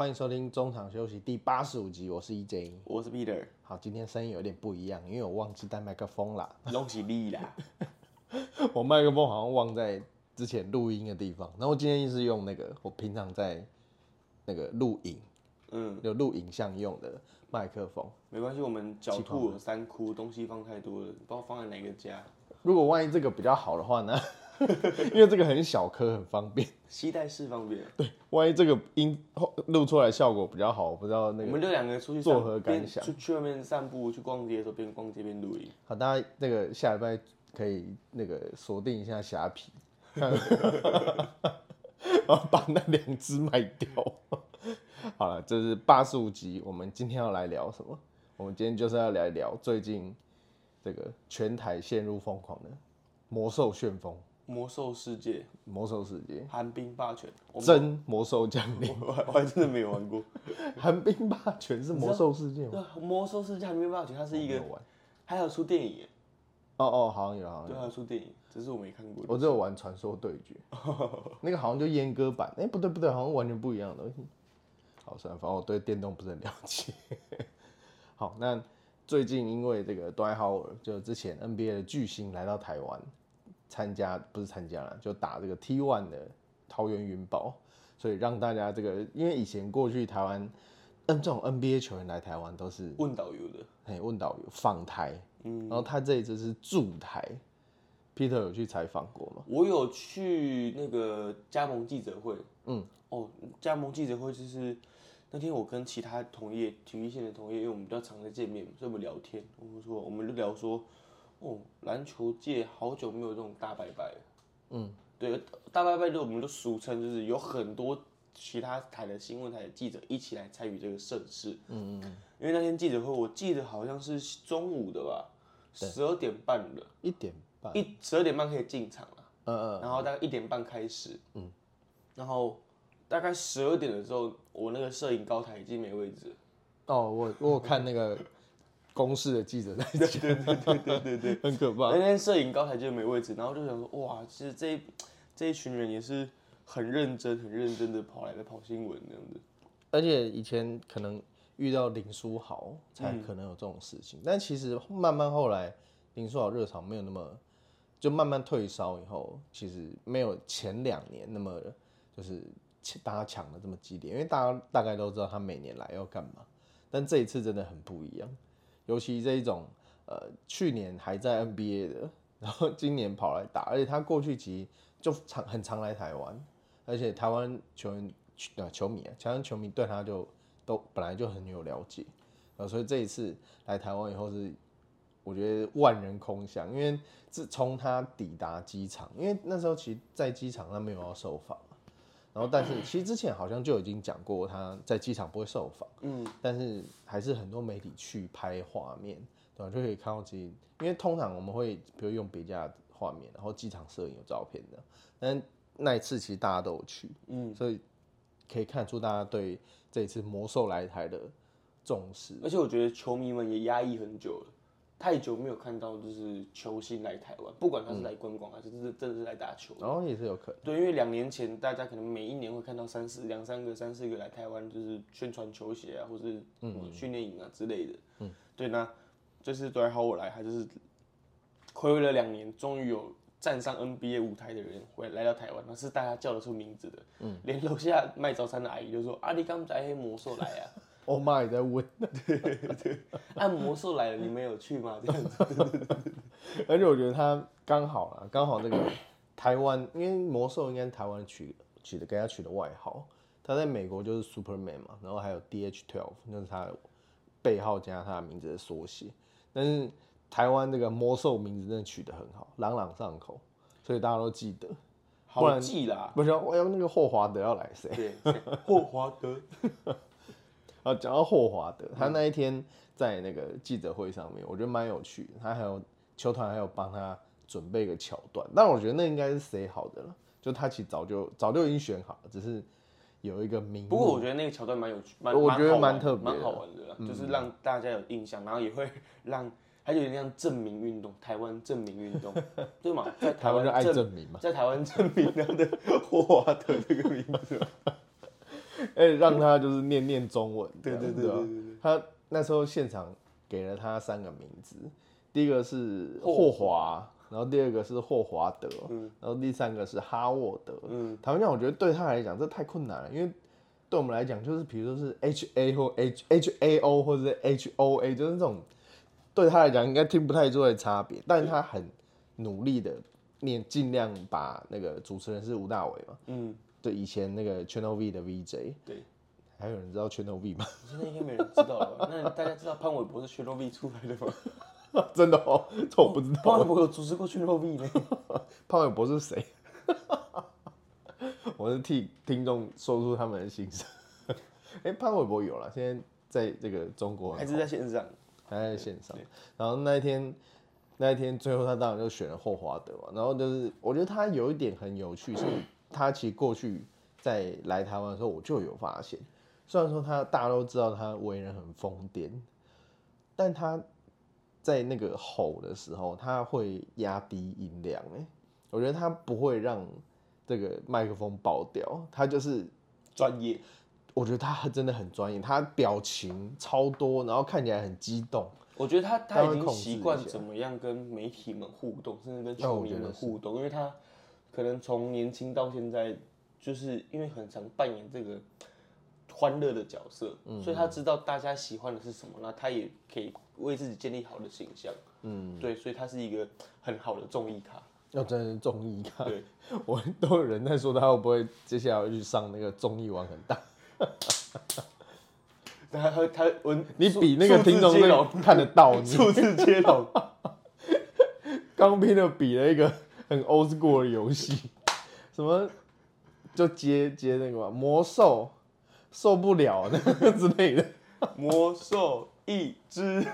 欢迎收听中场休息第八十五集，我是 EJ。我是 Peter，好，今天声音有点不一样，因为我忘记带麦克风啦。恭喜你啦！我麦克风好像忘在之前录音的地方，然后今天是用那个我平常在那个录影，嗯，有录影像用的麦克风。没关系，我们狡兔有三窟，东西放太多了，不知道放在哪个家。如果万一这个比较好的话呢？因为这个很小颗，很方便。携带式方便。对，万一这个音后录出来效果比较好，我不知道那个。我们就两个出去作何感想出去外面散步，去逛街的时候边逛街边录音。好，大家那个下礼拜可以那个锁定一下虾皮，然后把那两只卖掉。好了，这是八十五集，我们今天要来聊什么？我们今天就是要来聊最近这个全台陷入疯狂的魔兽旋风、魔兽世界，魔兽世界、寒冰霸权，我真魔兽降临。我还我还真的没有玩过。寒冰霸权是魔兽世界吗？对啊，魔兽世界寒冰霸权，它是一个。还有出电影耶，哦哦，好像有，好像对，有。还有出电影，只是我没看过。我只有玩传说对决，那个好像就阉割版，哎、不对不对，好像完全不一样的东西。好，算了，反正我对电动不是很了解。好，那最近因为这个 Dwight Howard 就之前 NBA 的巨星来到台湾参加，不是参加了，就打这个 T One 的桃园云豹，所以让大家这个，因为以前过去台湾，嗯，这种 NBA 球员来台湾都是问导游的，哎问导游访台，嗯。然后他这一次是驻台，Peter 有去采访过吗？我有去那个加盟记者会，嗯，哦，加盟记者会就是那天我跟其他同业体育线的同业，因为我们比较常在见面，所以我们聊天，我们说我们就聊说，哦，篮球界好久没有这种大拜拜。了，嗯，对，大拜拜就我们就俗称就是有很多其他台的新闻台的记者一起来参与这个盛事，嗯嗯，因为那天记者会我记得好像是中午的吧，十二点半的，一点半，一十二点半可以进场了。嗯嗯，然后大概一点半开始，嗯，然后大概十二点的时候，我那个摄影高台已经没位置，哦，我我有看那个公视的记者在讲，对对对对对对，很可怕。那。天摄影高台就没位置，然后就想说，哇，其实这一这一群人也是很认真、很认真的跑来的跑新闻这样子，而且以前可能遇到林书豪才可能有这种事情，但其实慢慢后来林书豪热潮没有那么，就慢慢退烧以后，其实没有前两年那么就是大家抢的这么激烈，因为大家大概都知道他每年来要干嘛，但这一次真的很不一样，尤其这一种呃去年还在 NBA 的，然后今年跑来打，而且他过去其实就常很常来台湾，而且台湾球员呃球迷啊，台湾球迷对他就都本来就很有了解，呃，所以这一次来台湾以后是我觉得万人空巷，因为自从他抵达机场，因为那时候其实在机场他没有要受访，然后但是其实之前好像就已经讲过他在机场不会受访，嗯，但是还是很多媒体去拍画面，对吧？就可以看到其实，因为通常我们会比如用别家的画面，然后机场摄影有照片的，但那一次其实大家都有去，嗯，所以可以看出大家对这一次魔兽来台的重视。而且我觉得球迷们也压抑很久了。太久没有看到就是球星来台湾，不管他是来观光还是真的真的是来打球。然后也是有可能，对，因为两年前大家可能每一年会看到三四两三个、三四个来台湾，就是宣传球鞋啊，或是嗯训练营啊之类的。嗯，对，那这次对好我来，他就是暌违了两年，终于有站上 NBA 舞台的人回来到台湾，那是大家叫得出名字的。嗯，连楼下卖早餐的阿姨就说：“啊，你刚才黑魔兽来啊，我妈也在问，对对，按魔兽来了，你们有去吗？”这样子。而且我觉得他刚好啦，刚好那个台湾，因为魔兽应该是台湾取取的，给他取的外号。他在美国就是 Superman 嘛，然后还有 D H Twelve，那是他的背号加他的名字的缩写。但是台湾这个魔兽名字真的取得很好，朗朗上口，所以大家都记得。不好然记啦，不是，我要那个霍华德要来谁？对，谁霍华德，啊，讲到霍华德，他那一天在那个记者会上面，我觉得蛮有趣的。他还有球团还有帮他准备一个桥段，但我觉得那应该是谁好的了，就他其实早就早就已经选好了，只是有一个名。不过我觉得那个桥段蛮有趣，蛮我觉得蛮特别蛮好玩的啦，就是让大家有印象，然后也会 让它有点像证明运动，台湾证明运动，对嘛？在台湾就爱证证明嘛。在台湾证明他的霍华德这个名字嘛，哎、哎，让他就是念念中文。对对对对对对。他那时候现场给了他三个名字，第一个是霍华，然后第二个是霍华德，然后第三个是哈沃德。嗯，台湾讲我觉得对他来讲这太困难了，因为对我们来讲就是比如说是 H A 或 H H A O 或者是 H O A，就是这种对他来讲应该听不太出来差别，但是他很努力的念，尽量把那个主持人是吴大伟嘛。嗯。对，以前那个 Channel V 的 VJ，对，还有人知道 Channel V 吗？现在应该没人知道了。那大家知道潘玮柏是 Channel V 出来的吗？真的哦，这我不知道。潘玮柏有主持过 Channel V 呢。潘玮柏是谁？我是替听众说出他们的心声。哎，潘玮柏有了，现在在这个中国还是在线上，还在线上。然后那一天，那一天最后他当然就选了霍华德嘛。然后就是我觉得他有一点很有趣是。他其实过去在来台湾的时候，我就有发现，虽然说他大家都知道他为人很疯癫，但他在那个吼的时候，他会压低音量。哎，我觉得他不会让这个麦克风爆掉，他就是专业。我觉得他真的很专业，他表情超多，然后看起来很激动。我觉得他他已经习惯怎么样跟媒体们互动，甚至跟球迷们互动，因为他。可能从年轻到现在，就是因为很常扮演这个欢乐的角色，所以他知道大家喜欢的是什么，那他也可以为自己建立好的形象。嗯，对，所以他是一个很好的综艺咖。要真的是综艺咖，对，我都有人在说他会不会接下来去上那个综艺玩很大。他他他我你比那个听众看得到，数字接龙，刚拼的比了一个。很 old school 的游戏，什么就接接那个嘛，魔兽受不了那个之类的，魔兽一只，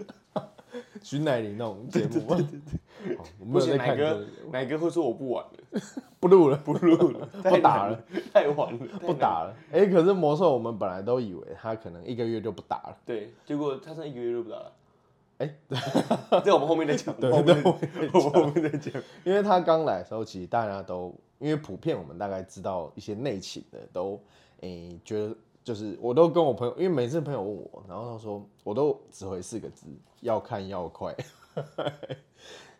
徐乃麟那种节目，对对对，我们在看哪个。哪个会说我不玩了，不录了，不录了，不打了，太晚了，不打了。哎，可是魔兽我们本来都以为他可能一个月就不打了，对，结果他剩一个月就不打了。哎，在我们后面再讲，对，后面后面再讲。因为他刚来的时候，其实大家都因为普遍我们大概知道一些内情的，都诶觉得就是我都跟我朋友，因为每次朋友问我，然后他说我都只回四个字：要看要快。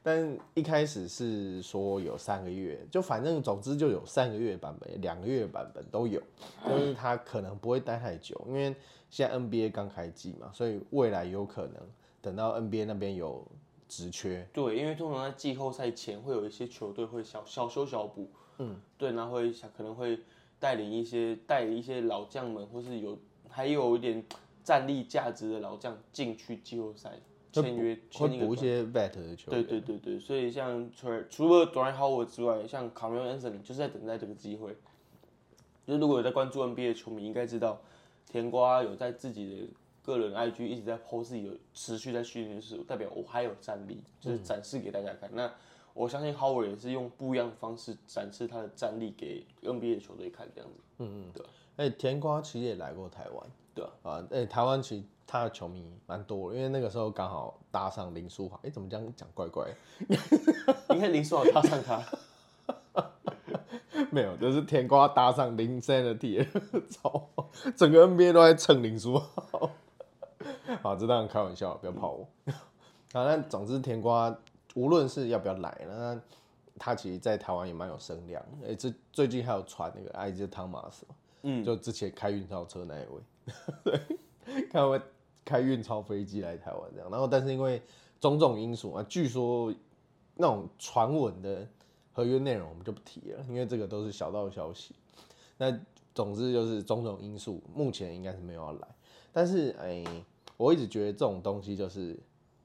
但一开始是说有三个月，就反正总之就有三个月版本、两个月版本都有，就是他可能不会待太久，因为现在 NBA 刚开季嘛，所以未来有可能。等到 NBA 那边有职缺，对，因为通常在季后赛前会有一些球队会小小修小补，嗯，对，然后会想可能会带领一些带一些老将们，或是有还有一点战力价值的老将进去季后赛签约，会补一些 vet 的球对对对对，所以像除除了 Dwayne Howard 之外，像 Carmelo Anthony 就是在等待这个机会。就是如果有在关注 NBA 的球迷应该知道，甜瓜有在自己的。个人 IG 一直在 post 自己有持续在训练，是代表我还有战力，就是展示给大家看。那我相信 Howard 也是用不一样的方式展示他的战力给 NBA 的球队看，这样子。嗯嗯，对。哎，甜瓜其实也来过台湾，对啊。哎，台湾其实他的球迷蛮多，因为那个时候刚好搭上林书豪。哎，怎么这样讲怪怪？应该林书豪搭上他。没有，就是甜瓜搭上林 Sanity，操，整个 NBA 都在蹭林书豪。好，这当然开玩笑，不要跑我。好，那总之甜瓜无论是要不要来，那他其实，在台湾也蛮有声量。哎，这最近还有传那个埃及汤马斯，嗯，就之前开运钞车那一位，对，看会开运钞飞机来台湾这样。然后，但是因为种种因素啊，据说那种传闻的合约内容我们就不提了，因为这个都是小道消息。那总之就是种种因素，目前应该是没有要来。但是，哎。我一直觉得这种东西就是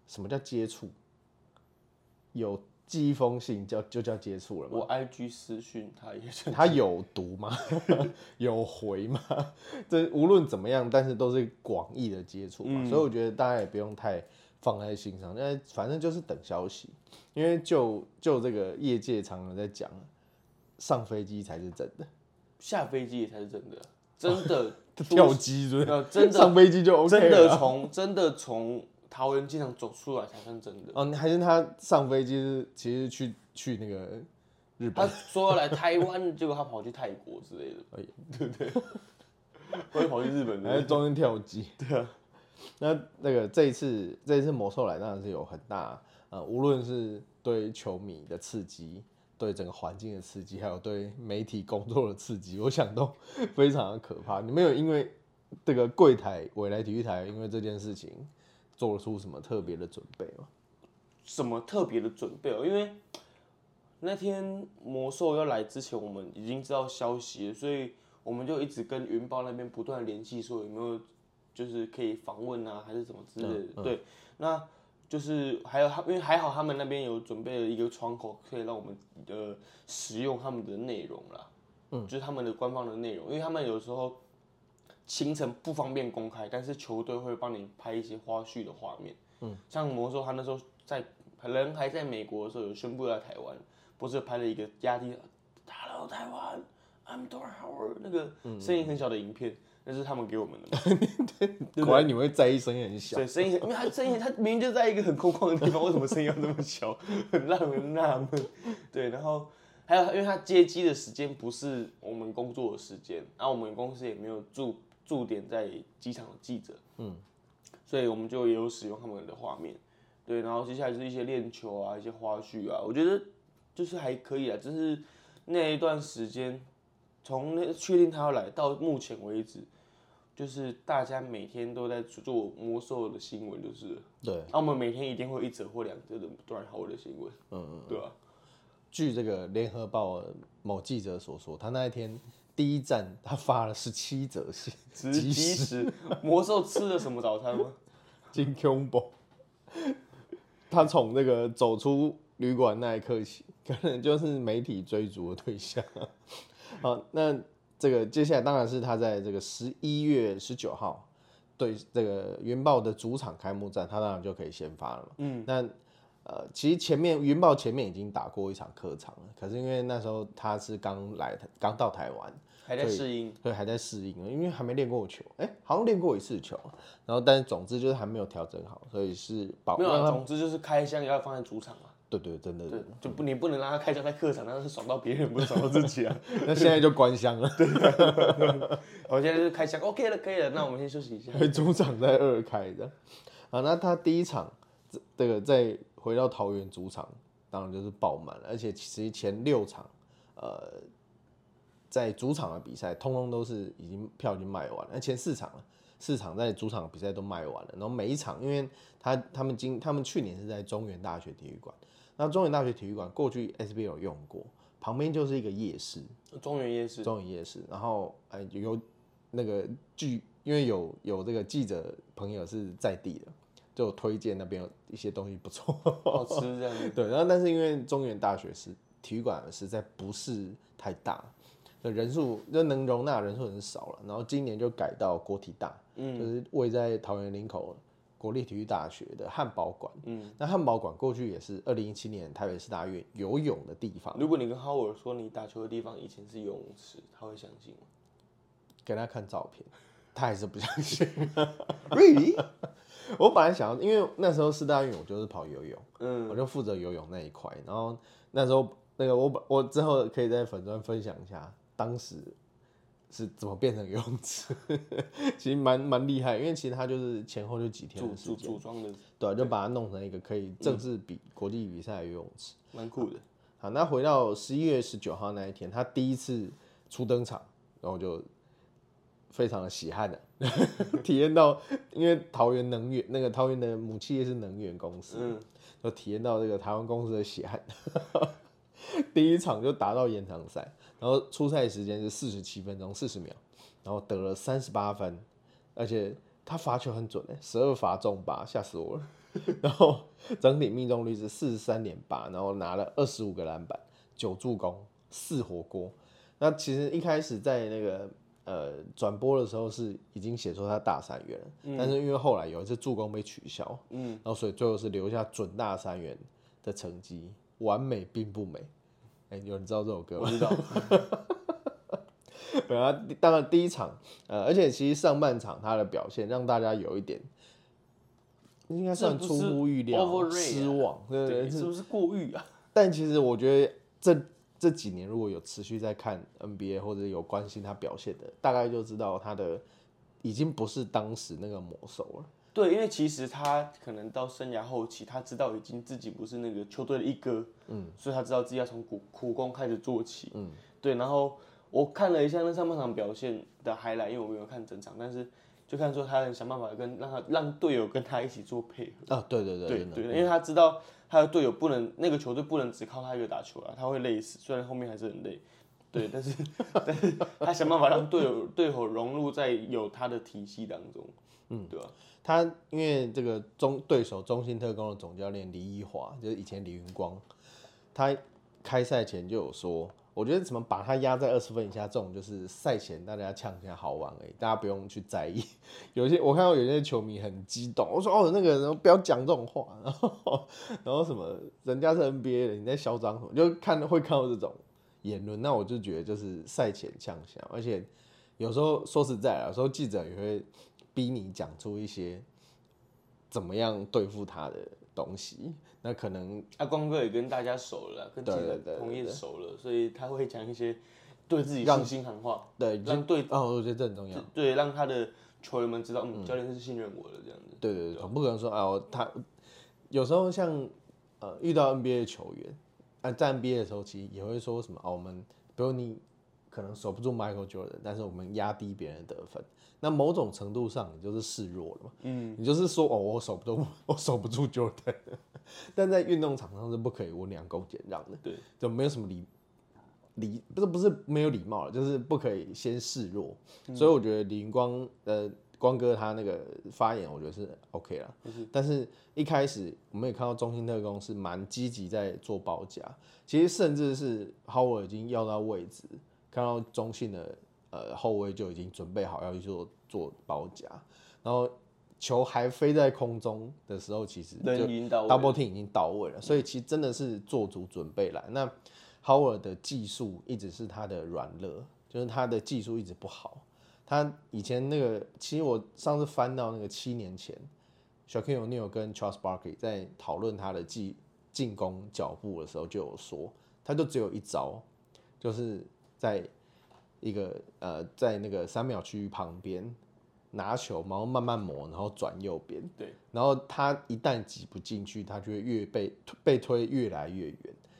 什么叫接触，有寄一封信叫就叫接触了。我 I G 私讯他也是，他有读吗？有回吗？这无论怎么样，但是都是广义的接触嘛，所以我觉得大家也不用太放在心上，因为反正就是等消息。因为就就这个业界常常在讲，上飞机才是真的，下飞机才是真的。真的 跳机对，真的上飞机就 OK 真的从真的从桃园机场走出来才算真的。哦，还是他上飞机是其实去去那个日本，他说要来台湾，结果他跑去泰国之类的，哎，对不对？会跑去日本的。还是中间跳机。对啊，那那个这一次这一次魔兽来当然是有很大呃，无论是对球迷的刺激，对整个环境的刺激，还有对媒体工作的刺激，我想都 非常的可怕。你没有因为这个柜台未来体育台因为这件事情做出什么特别的准备吗？什么特别的准备哦？因为那天魔兽要来之前，我们已经知道消息了，所以我们就一直跟云豹那边不断联系，说有没有就是可以访问啊，还是什么之类的。对，那就是还有他，因为还好他们那边有准备了一个窗口，可以让我们呃使用他们的内容啦。嗯，就是他们的官方的内容，因为他们有时候行程不方便公开，但是球队会帮你拍一些花絮的画面。嗯，像魔兽他那时候在人还在美国的时候，有宣布要来台湾，不是拍了一个压低，Hello 台湾，I'm Dor Howard 那个声音很小的影片，那是他们给我们的嘛。果然你会在意声音很小。对，声音很，因为他声音他明明就在一个很空旷的地方，为什么声音要这么小？很让人纳闷。对，然后还有，因为他接机的时间不是我们工作的时间，然后我们公司也没有驻驻点在机场的记者，嗯，所以我们就也有使用他们的画面。对，然后接下来就是一些练球啊，一些花絮啊，我觉得就是还可以啊。就是那一段时间，从那确定他要来到目前为止，就是大家每天都在做魔兽的新闻，就是对。那我们每天一定会一则或两则的段好的新闻，嗯嗯，对吧？据这个联合报某记者所说，他那一天第一站他发了十七则信，即时魔兽吃了什么早餐吗？金 combo。他从那个走出旅馆那一刻起，可能就是媒体追逐的对象。好，那这个接下来当然是他在这个十一月十九号对这个云豹的主场开幕战，他当然就可以先发了嘛。嗯，那呃，其实前面云豹前面已经打过一场客场了，可是因为那时候他是刚来，刚到台湾。还在适应，对，还在适应，因为还没练过球，哎，好像练过一次球，然后但是总之就是还没有调整好，所以是保没有，总之就是开箱要放在主场嘛。对对，真的，就不你不能让他开箱在客场，那是爽到别人，不是爽到自己啊。那现在就关箱了。对，我现在就是开箱，OK 了，可以了，那我们先休息一下。主场在二开的，啊，那他第一场这这个再回到桃园主场，当然就是爆满了，而且其实前六场，呃。在主场的比赛，通通都是已经票已经卖完了。那前四场了，四场在主场比赛都卖完了。然后每一场，因为他他们今他们去年是在中原大学体育馆，那中原大学体育馆过去 SBL 有用过，旁边就是一个夜市，中原夜市，中原夜市。然后哎有那个据，因为有有这个记者朋友是在地的，就推荐那边有一些东西不错，好吃这样。对，然后但是因为中原大学是体育馆实在不是太大。人数就能容纳人数很少了，然后今年就改到国体大，嗯，就是位在桃园林口国立体育大学的汉堡馆，嗯，那汉堡馆过去也是二零一七年台北市大运游泳的地方。如果你跟 Howard 说你打球的地方以前是游泳池，他会相信吗？给他看照片，他还是不相信。Really？我本来想要，因为那时候四大运我就是跑游泳，嗯，我就负责游泳那一块，然后那时候那个我我之后可以在粉砖分享一下。当时是怎么变成游泳池？其实蛮蛮厉害，因为其实它就是前后就几天的时间组装的，对，就把它弄成一个可以正式比国际比赛的游泳池，蛮酷的。好，那回到十一月十九号那一天，他第一次初登场，然后就非常的喜汗的 体验到，因为桃园能源那个桃园的母企业是能源公司，嗯，就体验到这个台湾公司的喜汗。第一场就达到延长赛。然后出赛时间是四十七分钟四十秒，然后得了三十八分，而且他罚球很准诶，十二罚中八，吓死我了。然后整体命中率是四十三点八，然后拿了二十五个篮板，九助攻，四火锅。那其实一开始在那个呃转播的时候是已经写出他大三元了，但是因为后来有一次助攻被取消，嗯，然后所以最后是留下准大三元的成绩，完美并不美。有人知道这首歌？我知道。对啊，当然第一场，呃，而且其实上半场他的表现让大家有一点，应该算出乎预料，失望，对对，是不是过誉啊？但其实我觉得这这几年如果有持续在看 NBA 或者有关心他表现的，大概就知道他的已经不是当时那个魔兽了。对，因为其实他可能到生涯后期，他知道已经自己不是那个球队的一哥，嗯，所以他知道自己要从苦苦工开始做起，嗯，对。然后我看了一下那上半场表现的 highlight，因为我没有看整场，但是就看出他很想办法跟让他让队友跟他一起做配合。啊，对对对对对，因为他知道他的队友不能那个球队不能只靠他一个打球啊，他会累死，虽然后面还是很累，对，但是 但是他想办法让队友队友融入在有他的体系当中，嗯，对吧？他因为这个中对手中信特工的总教练李一华，就是以前李云光，他开赛前就有说，我觉得怎么把他压在二十分以下，这种就是赛前大家呛一下好玩而已，大家不用去在意。有些我看到有些球迷很激动，我说哦那个人不要讲这种话，然 后然后什么人家是 NBA 的，你在嚣张什么？就看会看到这种言论，那我就觉得就是赛前呛一下，而且有时候说实在啊，有时候记者也会。逼你讲出一些怎么样对付他的东西，那可能阿光哥也跟大家熟了，跟记者同业熟了，所以他会讲一些对自己信心喊话，对，让对哦，我觉得这很重要，对，让他的球员们知道，嗯，教练是信任我的这样子，对对对，总不可能说啊，他有时候像呃遇到 NBA 球员，啊在 NBA 的时候，其实也会说什么啊，我们比如你可能守不住 Michael Jordan，但是我们压低别人得分。那某种程度上，你就是示弱了嘛？嗯，你就是说，哦，我守不住，我守不住 Jordan，。但在运动场上是不可以温良恭俭让的，对，就没有什么礼礼，不是不是没有礼貌了，就是不可以先示弱。所以我觉得李云光，呃，光哥他那个发言，我觉得是 OK 了。但是一开始我们也看到中心特工是蛮积极在做包夹，其实甚至是 Howard 已经要到位置，看到中信的。呃，后卫就已经准备好要去做做包夹，然后球还飞在空中的时候，其实就 double team 已经到位了，所以其实真的是做足准备来。那 Howard 的技术一直是他的软肋，就是他的技术一直不好。他以前那个，其实我上次翻到那个七年前，小 King O'Neal 跟 Charles Barkley 在讨论他的技进攻脚步的时候，就有说，他就只有一招，就是在。一个呃，在那个三秒区域旁边拿球，然后慢慢磨，然后转右边。对。然后他一旦挤不进去，他就会越被被推越来越远。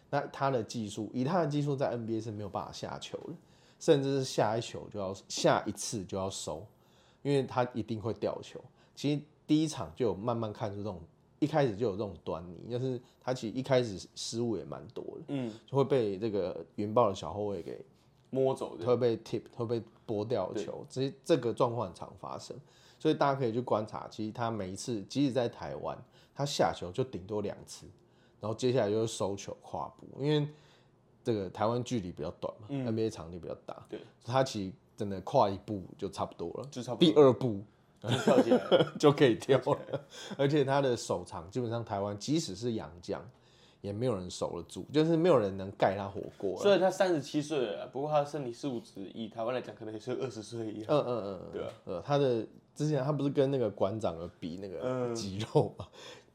那他的技术，以他的技术在 NBA 是没有办法下球的，甚至是下一球就要下一次就要收，因为他一定会掉球。其实第一场就有慢慢看出这种，一开始就有这种端倪，就是他其实一开始失误也蛮多的，嗯，就会被这个云豹的小后卫给。摸走会被 tip 会被拨掉球，其实这个状况很常发生，所以大家可以去观察。其实他每一次，即使在台湾，他下球就顶多两次，然后接下来就是收球跨步，因为这个台湾距离比较短嘛，NBA 场地比较大，对，他其实真的跨一步就差不多了，就差不多。第二步就跳起来 就可以跳了，而且他的手长基本上台湾即使是洋将。也没有人守得住，就是没有人能盖他火锅。所以他三十七岁了，不过他的身体素质以台湾来讲，可能也是二十岁一样。嗯嗯嗯，对啊。呃，他的之前他不是跟那个馆长有比那个肌肉嘛？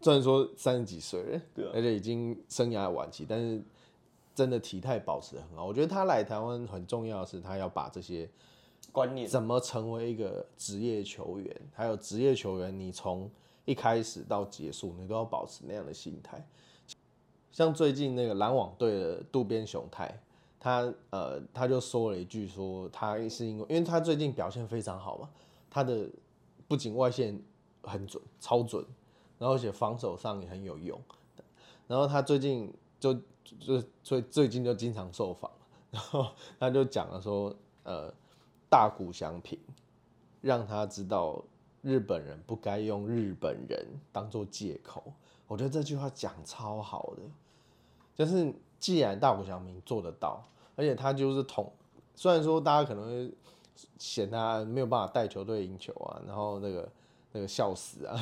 虽然说三十几岁，对，而且已经生涯晚期，但是真的体态保持的很好。我觉得他来台湾很重要的是，他要把这些观念，怎么成为一个职业球员，还有职业球员，你从一开始到结束，你都要保持那样的心态。像最近那个篮网队的渡边雄太，他呃他就说了一句，说他是因为因为他最近表现非常好嘛，他的不仅外线很准，超准，然后而且防守上也很有用，然后他最近就就最最近就经常受访，然后他就讲了说，呃大谷翔平让他知道日本人不该用日本人当做借口。我觉得这句话讲超好的，就是既然大谷翔平做得到，而且他就是统，虽然说大家可能会嫌他没有办法带球队赢球啊，然后那个那个笑死啊，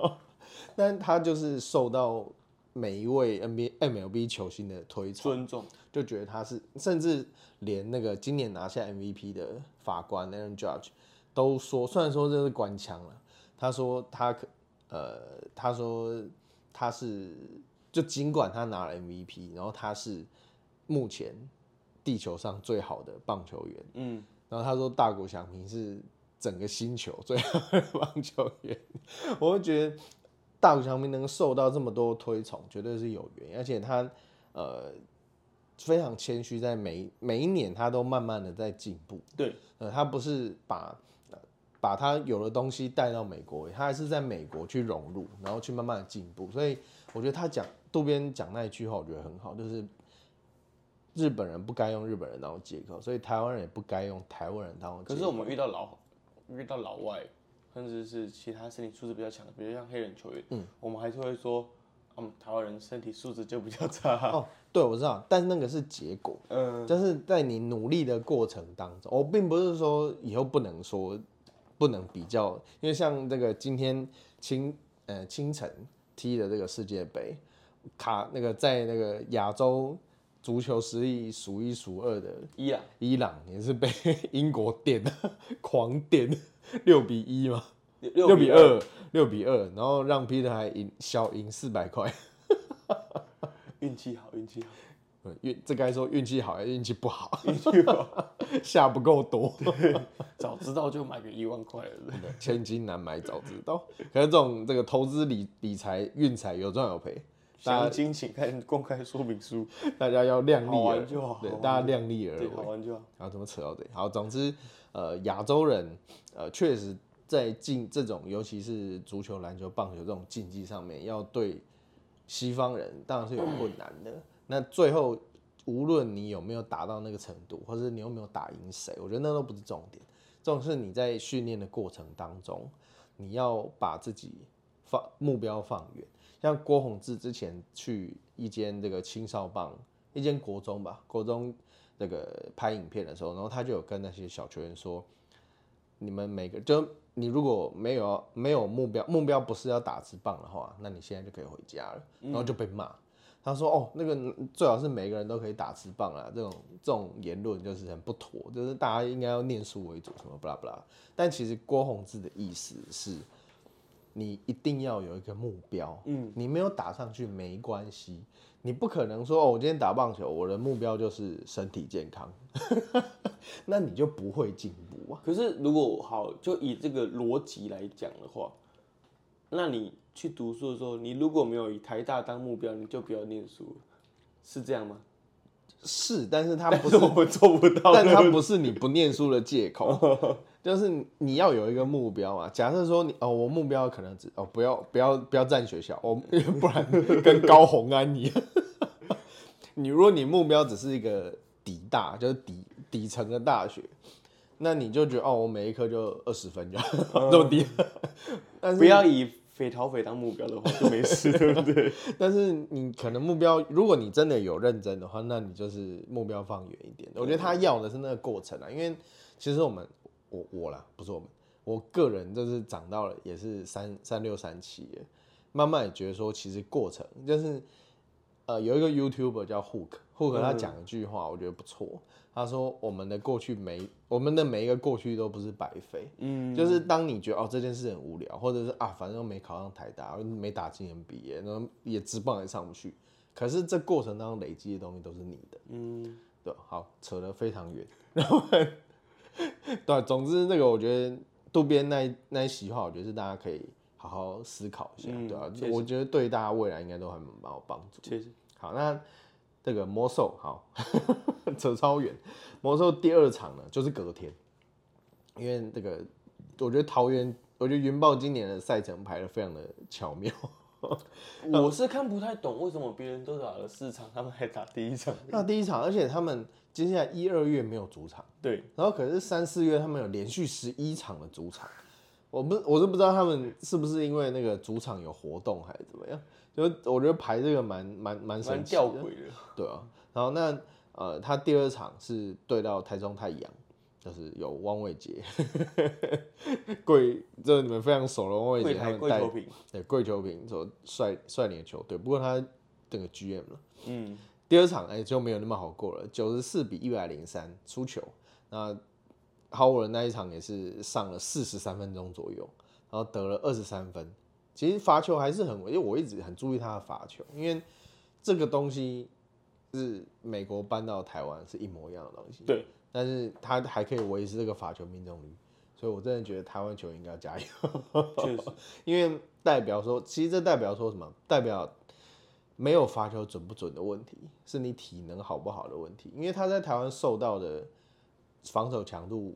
但他就是受到每一位 NBA MLB 球星的推崇尊重，就觉得他是，甚至连那个今年拿下 MVP 的法官 Aaron Judge 都说，虽然说这是官腔了，他说他可呃，他说。他是就尽管他拿了 MVP，然后他是目前地球上最好的棒球员，嗯，然后他说大谷翔平是整个星球最好的棒球员，我会觉得大谷翔平能受到这么多推崇，绝对是有缘因，而且他呃非常谦虚，在每每一年他都慢慢的在进步，对，呃，他不是把呃把他有的东西带到美国，他还是在美国去融入，然后去慢慢的进步。所以我觉得他讲渡边讲那一句话，我觉得很好，就是日本人不该用日本人当借口，所以台湾人也不该用台湾人当借口。可是我们遇到老遇到老外，甚至是其他身体素质比较强的，比如像黑人球员，嗯，我们还是会说，嗯，台湾人身体素质就比较差。哦，对，我知道，但那个是结果，嗯，就是在你努力的过程当中，我并不是说以后不能说不能比较，因为像这个今天清呃清晨踢的这个世界杯，卡那个在那个亚洲足球实力数一数二的伊朗，伊朗也是被 英国电的，狂电六比一嘛，六六比，二，六比二，然后让 Peter 还赢小赢四百块。运气好，运气好，嗯运这该说运气好还是运气不好？运气好，下不够多，早知道就买个一万块了。千金难买早知道。可是这种这个投资理理财运财有赚有赔，大详情请看公开说明书，大家要量力好而玩就好，对，大家量力而对，为好。玩就好。然后怎么扯到这里？好，总之，呃，亚洲人，呃，确实在竞这种，尤其是足球、篮球、棒球这种竞技上面，要对西方人当然是有困难的。那最后，无论你有没有达到那个程度，或者你有没有打赢谁，我觉得那都不是重点。重点是你在训练的过程当中，你要把自己放目标放远。像郭宏志之前去一间这个青少棒，一间国中吧，国中这个拍影片的时候，然后他就有跟那些小球员说，你们每个就你如果没有没有目标，目标不是要打直棒的话，那你现在就可以回家了，然后就被骂。他说：“哦，那个最好是每个人都可以打直棒啊，这种这种言论就是很不妥，就是大家应该要念书为主，什么不啦不啦。但其实郭宏志的意思是，你一定要有一个目标，嗯，你没有打上去没关系，你不可能说哦，我今天打棒球，我的目标就是身体健康，那你就不会进步啊。可是如果好，就以这个逻辑来讲的话，那你去读书的时候，你如果没有以台大当目标，你就不要念书了，是这样吗？是，但是他不是是我们做不到，但它不是你不念书的借口，就是你要有一个目标嘛。假设说你哦，我目标可能只哦不要不要不要占学校，哦，不然跟高红安一样。你如果你目标只是一个底大，就是底底层的大学，那你就觉得哦，我每一科就二十分就好这么低。但是不要以匪逃匪当目标的话，就没事，对不对？但是你可能目标，如果你真的有认真的话，那你就是目标放远一点。我觉得他要的是那个过程啊，因为其实我们我我啦，不是我们，我个人就是长到了也是三三六三七耶，慢慢也觉得说，其实过程就是呃有一个 YouTuber 叫 Hook，Hook 他讲一句话，我觉得不错。他说：“我们的过去每我们的每一个过去都不是白费，嗯，就是当你觉得哦这件事很无聊，或者是啊反正没考上台大，没打进 NBA，然后也直棒也上不去，可是这过程当中累积的东西都是你的，嗯，对，好，扯得非常远，然后 对，总之那个我觉得渡边那一那一席话，我觉得是大家可以好好思考一下，嗯对啊、我觉得对大家未来应该都还蛮有帮助。确实，好，那这个魔兽好 扯超远，魔兽第二场呢就是隔天，因为这个我觉得桃园，我觉得云豹今年的赛程排的非常的巧妙。我是看不太懂为什么别人都打了四场，他们还打第一场。那第一场，而且他们接下来一二月没有主场，对，然后可是三四月他们有连续十一场的主场，我不我是不知道他们是不是因为那个主场有活动还是怎么样，就我觉得排这个蛮蛮蛮神蛮奇的。吊诡的。对啊，然后那呃，他第二场是对到台中太阳，就是有汪伟杰，贵，这你们非常熟的汪伟柜台杰他们带球瓶，对贵球平所率率领的球队，不过他这个 GM 了。嗯，第二场哎、就没有那么好过了，九十四比一百零三输球。那 Howard 那一场也是上了四十三分钟左右，然后得了二十三分。其实罚球还是很稳，因为我一直很注意他的罚球，因为这个东西是美国搬到台湾是一模一样的东西，对，但是他还可以维持这个罚球命中率，所以我真的觉得台湾球员应该要加油，确实，因为代表说，其实这代表说什么？代表没有罚球准不准的问题，是你体能好不好的问题，因为他在台湾受到的防守强度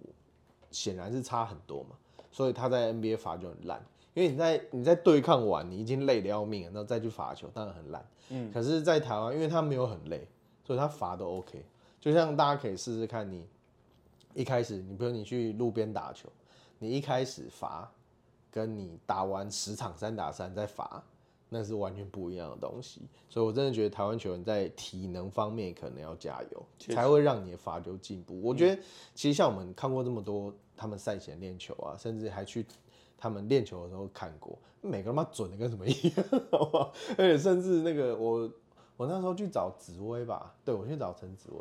显然是差很多嘛，所以他在 NBA 罚就很烂。因为你在你在对抗完，你已经累得要命了，然后再去罚球，当然很烂。嗯，可是，在台湾，因为他没有很累，所以他罚都 OK。就像大家可以试试看，你一开始，你比如你去路边打球，你一开始罚，跟你打完十场三打三再罚，那是完全不一样的东西。所以我真的觉得台湾球员在体能方面可能要加油，才会让你的罚球进步。我觉得其实像我们看过这么多他们赛前练球啊，甚至还去。他们练球的时候看过，每个人妈准的跟什么一样，好不好？而且甚至那个我我那时候去找紫薇吧，对我去找陈紫薇，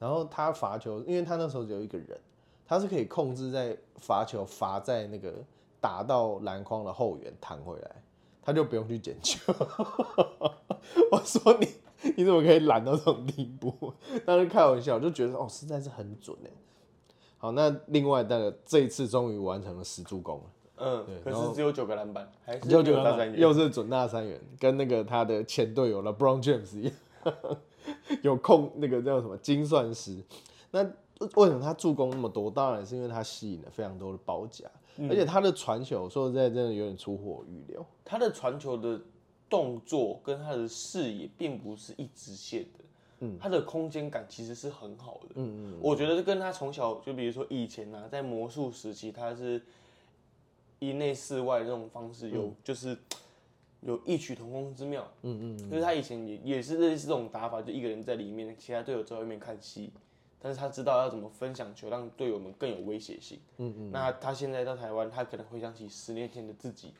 然后他罚球，因为他那时候只有一个人，他是可以控制在罚球罚在那个打到篮筐的后缘弹回来，他就不用去捡球。我说你你怎么可以懒到这种地步？当时开玩笑，就觉得哦实在是很准哎。好，那另外那个这一次终于完成了十助攻了。嗯，可是只有九个篮板，还是九个大三元，又是准大三元，跟那个他的前队友了 Brown James 一样，有控那个叫什么精算师。那为什么他助攻那么多？当然是因为他吸引了非常多的包夹，而且他的传球说实在真的有点出乎我预料。他的传球的动作跟他的视野并不是一直线的，嗯，他的空间感其实是很好的，嗯嗯，我觉得跟他从小就比如说以前啊，在魔术时期他是。一内四外这种方式有就是有异曲同工之妙，嗯嗯，就是他以前也也是类似这种打法，就一个人在里面，其他队友在外面看戏，但是他知道要怎么分享球，让队友们更有威胁性，嗯嗯，那他现在到台湾，他可能回想起十年前的自己，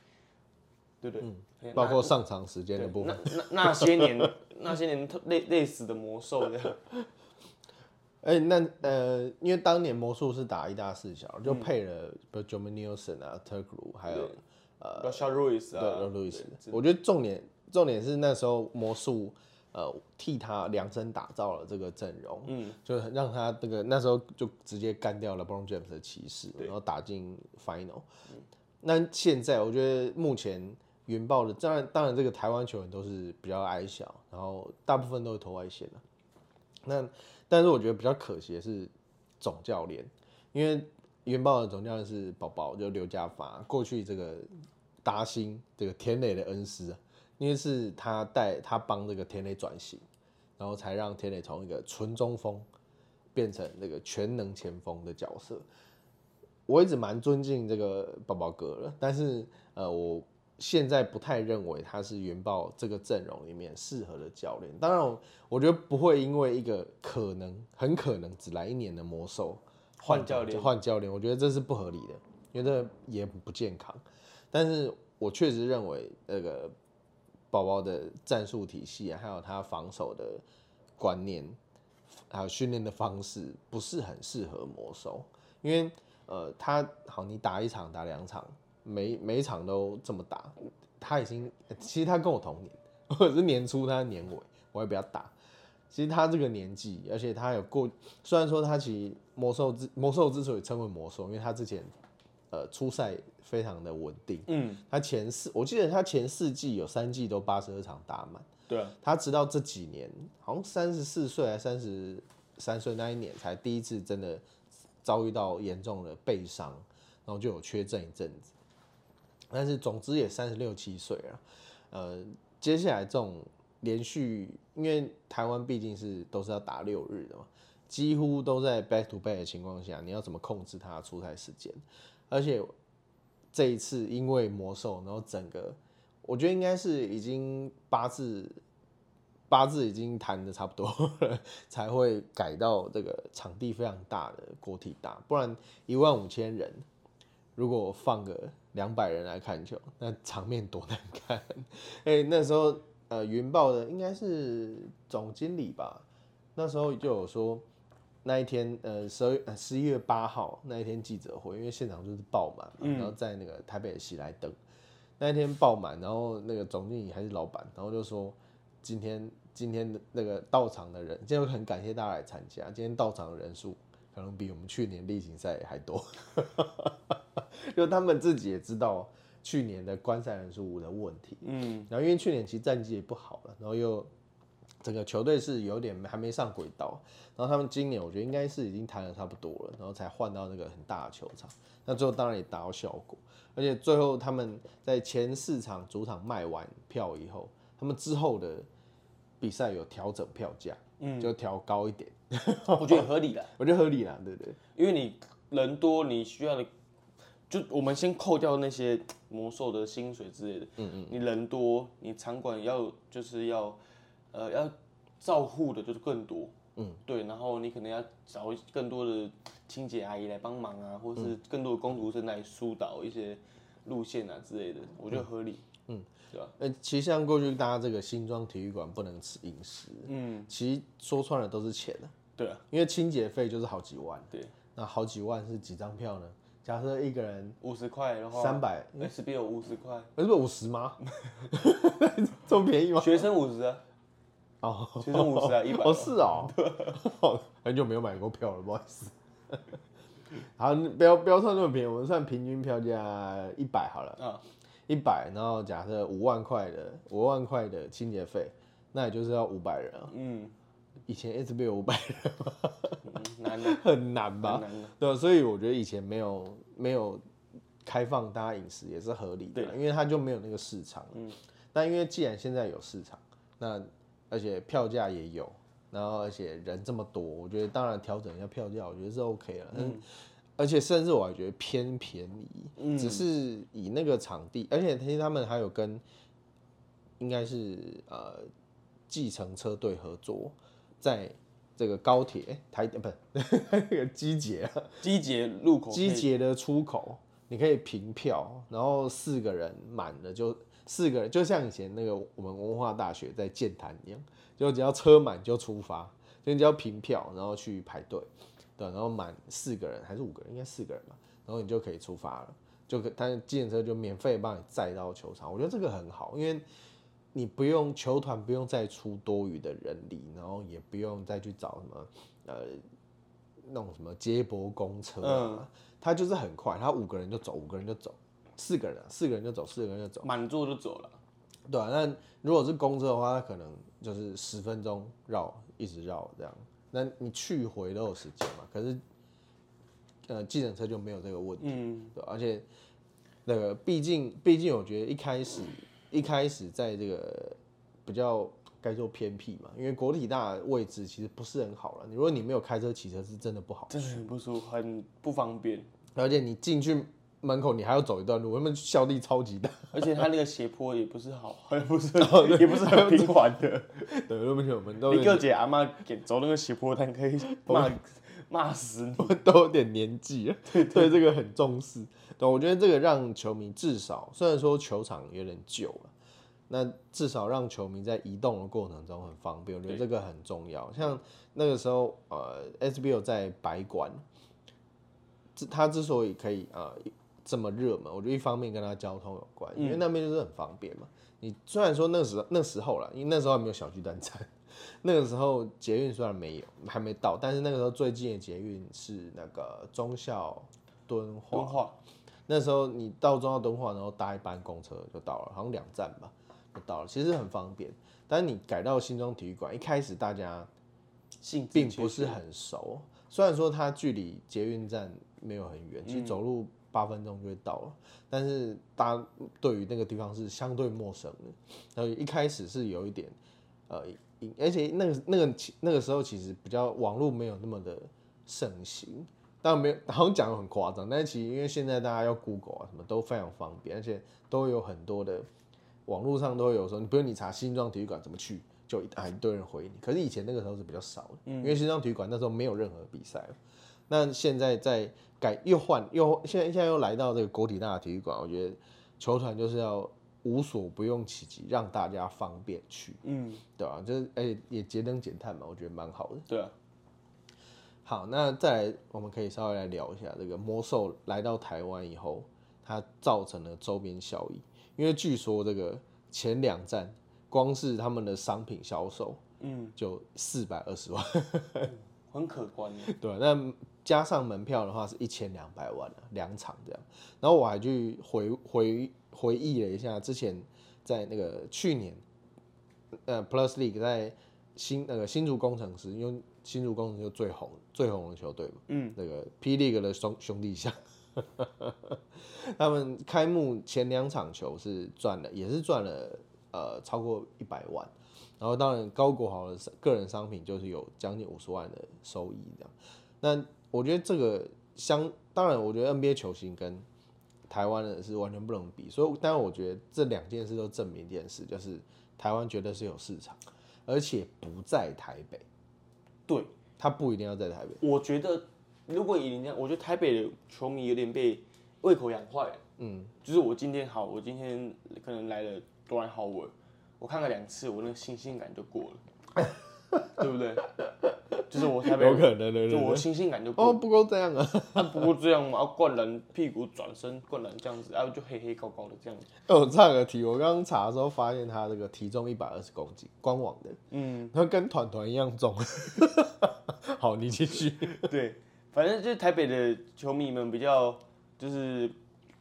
对不对？包括上场时间的部分，那那那些年 那些年累累死的魔兽的。哎，那呃，因为当年魔术是打一大四小，就配了比如 j o m a n Nielsen 啊，Turklu，还有呃，Shaq Lewis 啊，Lewis。我觉得重点重点是那时候魔术呃替他量身打造了这个阵容，嗯，就让他这个那时候就直接干掉了 Brown James 的骑士，然后打进 Final。那现在我觉得目前云豹的当然当然这个台湾球员都是比较矮小，然后大部分都是投外线的，那。但是我觉得比较可惜的是总教练，因为云豹的总教练是宝宝，就刘家发，过去这个达兴这个田磊的恩师啊，因为是他带他帮这个田磊转型，然后才让田磊从一个纯中锋变成那个全能前锋的角色。我一直蛮尊敬这个宝宝哥了，但是呃我。现在不太认为他是云豹这个阵容里面适合的教练。当然，我觉得不会因为一个可能很可能只来一年的魔兽换教练换教练，我觉得这是不合理的，因为这也不健康。但是我确实认为那个宝宝的战术体系还有他防守的观念，还有训练的方式不是很适合魔兽，因为呃，他好，你打一场打两场。每每一场都这么打，他已经其实他跟我同年，或者是年初他年尾，我也比较大。其实他这个年纪，而且他有过，虽然说他其实魔兽之魔兽之所以称为魔兽，因为他之前呃初赛非常的稳定，嗯，他前四我记得他前四季有三季都八十二场打满，对，他直到这几年好像三十四岁还三十三岁那一年才第一次真的遭遇到严重的背伤，然后就有缺阵一阵子。但是总之也三十六七岁了，呃，接下来这种连续，因为台湾毕竟是都是要打六日的嘛，几乎都在 back to back 的情况下，你要怎么控制他出赛时间？而且这一次因为魔兽，然后整个我觉得应该是已经八字八字已经谈的差不多了，才会改到这个场地非常大的国体大，不然一万五千人，如果放个。两百人来看球，那场面多难看！哎，那时候呃，云豹的应该是总经理吧，那时候就有说，那一天呃，十二十一月八号那一天记者会，因为现场就是爆满嘛，然后在那个台北的喜来登，那一天爆满，然后那个总经理还是老板，然后就说今天今天的那个到场的人，今天很感谢大家来参加，今天到场的人数可能比我们去年例行赛还多，就他们自己也知道去年的观赛人数的问题，嗯，然后因为去年其实战绩也不好了，然后又整个球队是有点还没上轨道，然后他们今年我觉得应该是已经谈的差不多了，然后才换到那个很大的球场，那最后当然也达到效果，而且最后他们在前四场主场卖完票以后，他们之后的比赛有调整票价，嗯，就调高一点，我觉得合理的，我觉得合理了，对不对？因为你人多，你需要的，就我们先扣掉那些 魔兽的薪水之类的，嗯嗯，你人多，你场馆要就是要，呃，要照护的就是更多，嗯，对，然后你可能要找更多的清洁阿姨来帮忙啊，或是更多的工读生来疏导一些路线啊之类的，我觉得合理，嗯，对吧？呃，其实像过去大家这个新庄体育馆不能吃饮食，嗯，其实说穿了都是钱啊，对啊，因为清洁费就是好几万，对，那好几万是几张票呢？假设一个人五十块的话，三百，SB 有五十块，那，是不是五十吗？这么便宜吗？学生五十啊，哦，其中五十啊，一百。哦是哦，很久没有买过票了，不好意思。好，你不要不要算那么便宜，我们算平均票价一百好了，啊，一百，然后假设五万块的五万块的清洁费，那也就是要五百人啊。嗯，以前 SB 有五百人，嗯难的，很难吧？很？难的，对，所以我觉得以前没有没有开放大家饮食也是合理的，因为它就没有那个市场。嗯，那因为既然现在有市场，那而且票价也有，然后而且人这么多，我觉得当然调整一下票价，我觉得是 OK 了。嗯，而且甚至我还觉得偏便宜，只是以那个场地，而且其实他们还有跟应该是呃计程车队合作，在这个高铁、台呃不是那个 机捷啊，机捷入口机捷的出口，你可以凭票，然后四个人满了就四个人，就像以前那个我们文化大学在建坛一样，就只要车满就出发，就你只要凭票，然后去排队，对，然后满四个人还是五个人，应该四个人吧，然后你就可以出发了，就可，但是计程车就免费帮你载到球场，我觉得这个很好，因为你不用球团不用再出多余的人力，然后也不用再去找什么呃那种什么接驳公车啊，他就是很快，他五个人就走，五个人就走，四个人、啊，四个人就走，四个人就走，满座就走了，对啊，那如果是公车的话，它可能就是十分钟绕，一直绕这样。那你去回都有时间嘛？可是，呃，计程车就没有这个问题，嗯，对，而且那个毕竟，毕竟我觉得一开始一开始在这个比较该说偏僻嘛，因为国体大的位置其实不是很好了。你如果你没有开车骑车，是真的不好。真的很不舒服，很不方便，而且你进去门口，你还要走一段路，他们效力超级大。而且它那个斜坡也不是好，也不是，也不是很平缓的。对，对不起，我们都你个姐阿妈给走那个斜坡摊，可以骂 骂死你。都有点年纪了，对这个很重视。对，我觉得这个让球迷至少，虽然说球场有点旧了，那至少让球迷在移动的过程中很方便，我觉得这个很重要。像那个时候，呃，SBL 在白馆，之它之所以可以呃这么热门，我觉得一方面跟它交通有关，因为那边就是很方便嘛。你虽然说那时候那时候了，因为那时候还没有小巨蛋站，那个时候捷运虽然没有还没到，但是那个时候最近的捷运是那个中校敦化。敦，化，那时候你到中校敦化，然后搭一班公车就到了，好像两站吧就到了，其实很方便。但是你改到新庄体育馆，一开始大家性质并不是很熟，虽然说它距离捷运站没有很远，其实走路八分钟就会到了，但是大家对于那个地方是相对陌生的，然后一开始是有一点呃，而且那个那个那个时候其实比较网络没有那么的盛行，当然没有，好像讲的很夸张，但是其实因为现在大家要 Google 啊什么都非常方便，而且都有很多的网络上都会有说，你不用你查新庄体育馆怎么去，就一大堆人回你。可是以前那个时候是比较少的，因为新庄体育馆那时候没有任何比赛了。那现在在改又换又现在现在又来到这个国体大的体育馆，我觉得球团就是要无所不用其极，让大家方便去，嗯，对吧、就是而且也节能减碳嘛，我觉得蛮好的。对啊，好，那再来，我们可以稍微来聊一下这个魔兽来到台湾以后，它造成了周边效益。因为据说这个前两站，光是他们的商品销售嗯，就四百二十万，很可观。对，那加上门票的话是一千两百万两场这样。然后我还去回回回忆了一下，之前在那个去年，呃，Plus League 在新那个新竹工程师，因为新竹工程师最红最红的球队嘛，嗯，那个 P League 的兄兄弟象。他们开幕前两场球是赚了，也是赚了呃超过一百万，然后当然高国豪的个人商品就是有将近五十万的收益这样。那我觉得这个相当然，我觉得 NBA 球星跟台湾人是完全不能比，所以当然我觉得这两件事都证明一件事，就是台湾绝对是有市场，而且不在台北。对，他不一定要在台北。我觉得。如果以你这样，我觉得台北的球迷有点被胃口养坏了。嗯，就是我今天好，我今天可能来了多兰豪尔，我看了两次，我那个新鲜感就过了，对不对？就是我台北有可能的，就我新鲜感就哦，不够这样 啊，不够这样嘛，灌篮屁股转身灌篮这样子，然后就黑黑高高的这样子。我差个题，我刚刚查的时候发现他这个体重一百二十公斤，官网的，嗯，他跟团团一样重。好，你继续。对。反正就是台北的球迷们比较，就是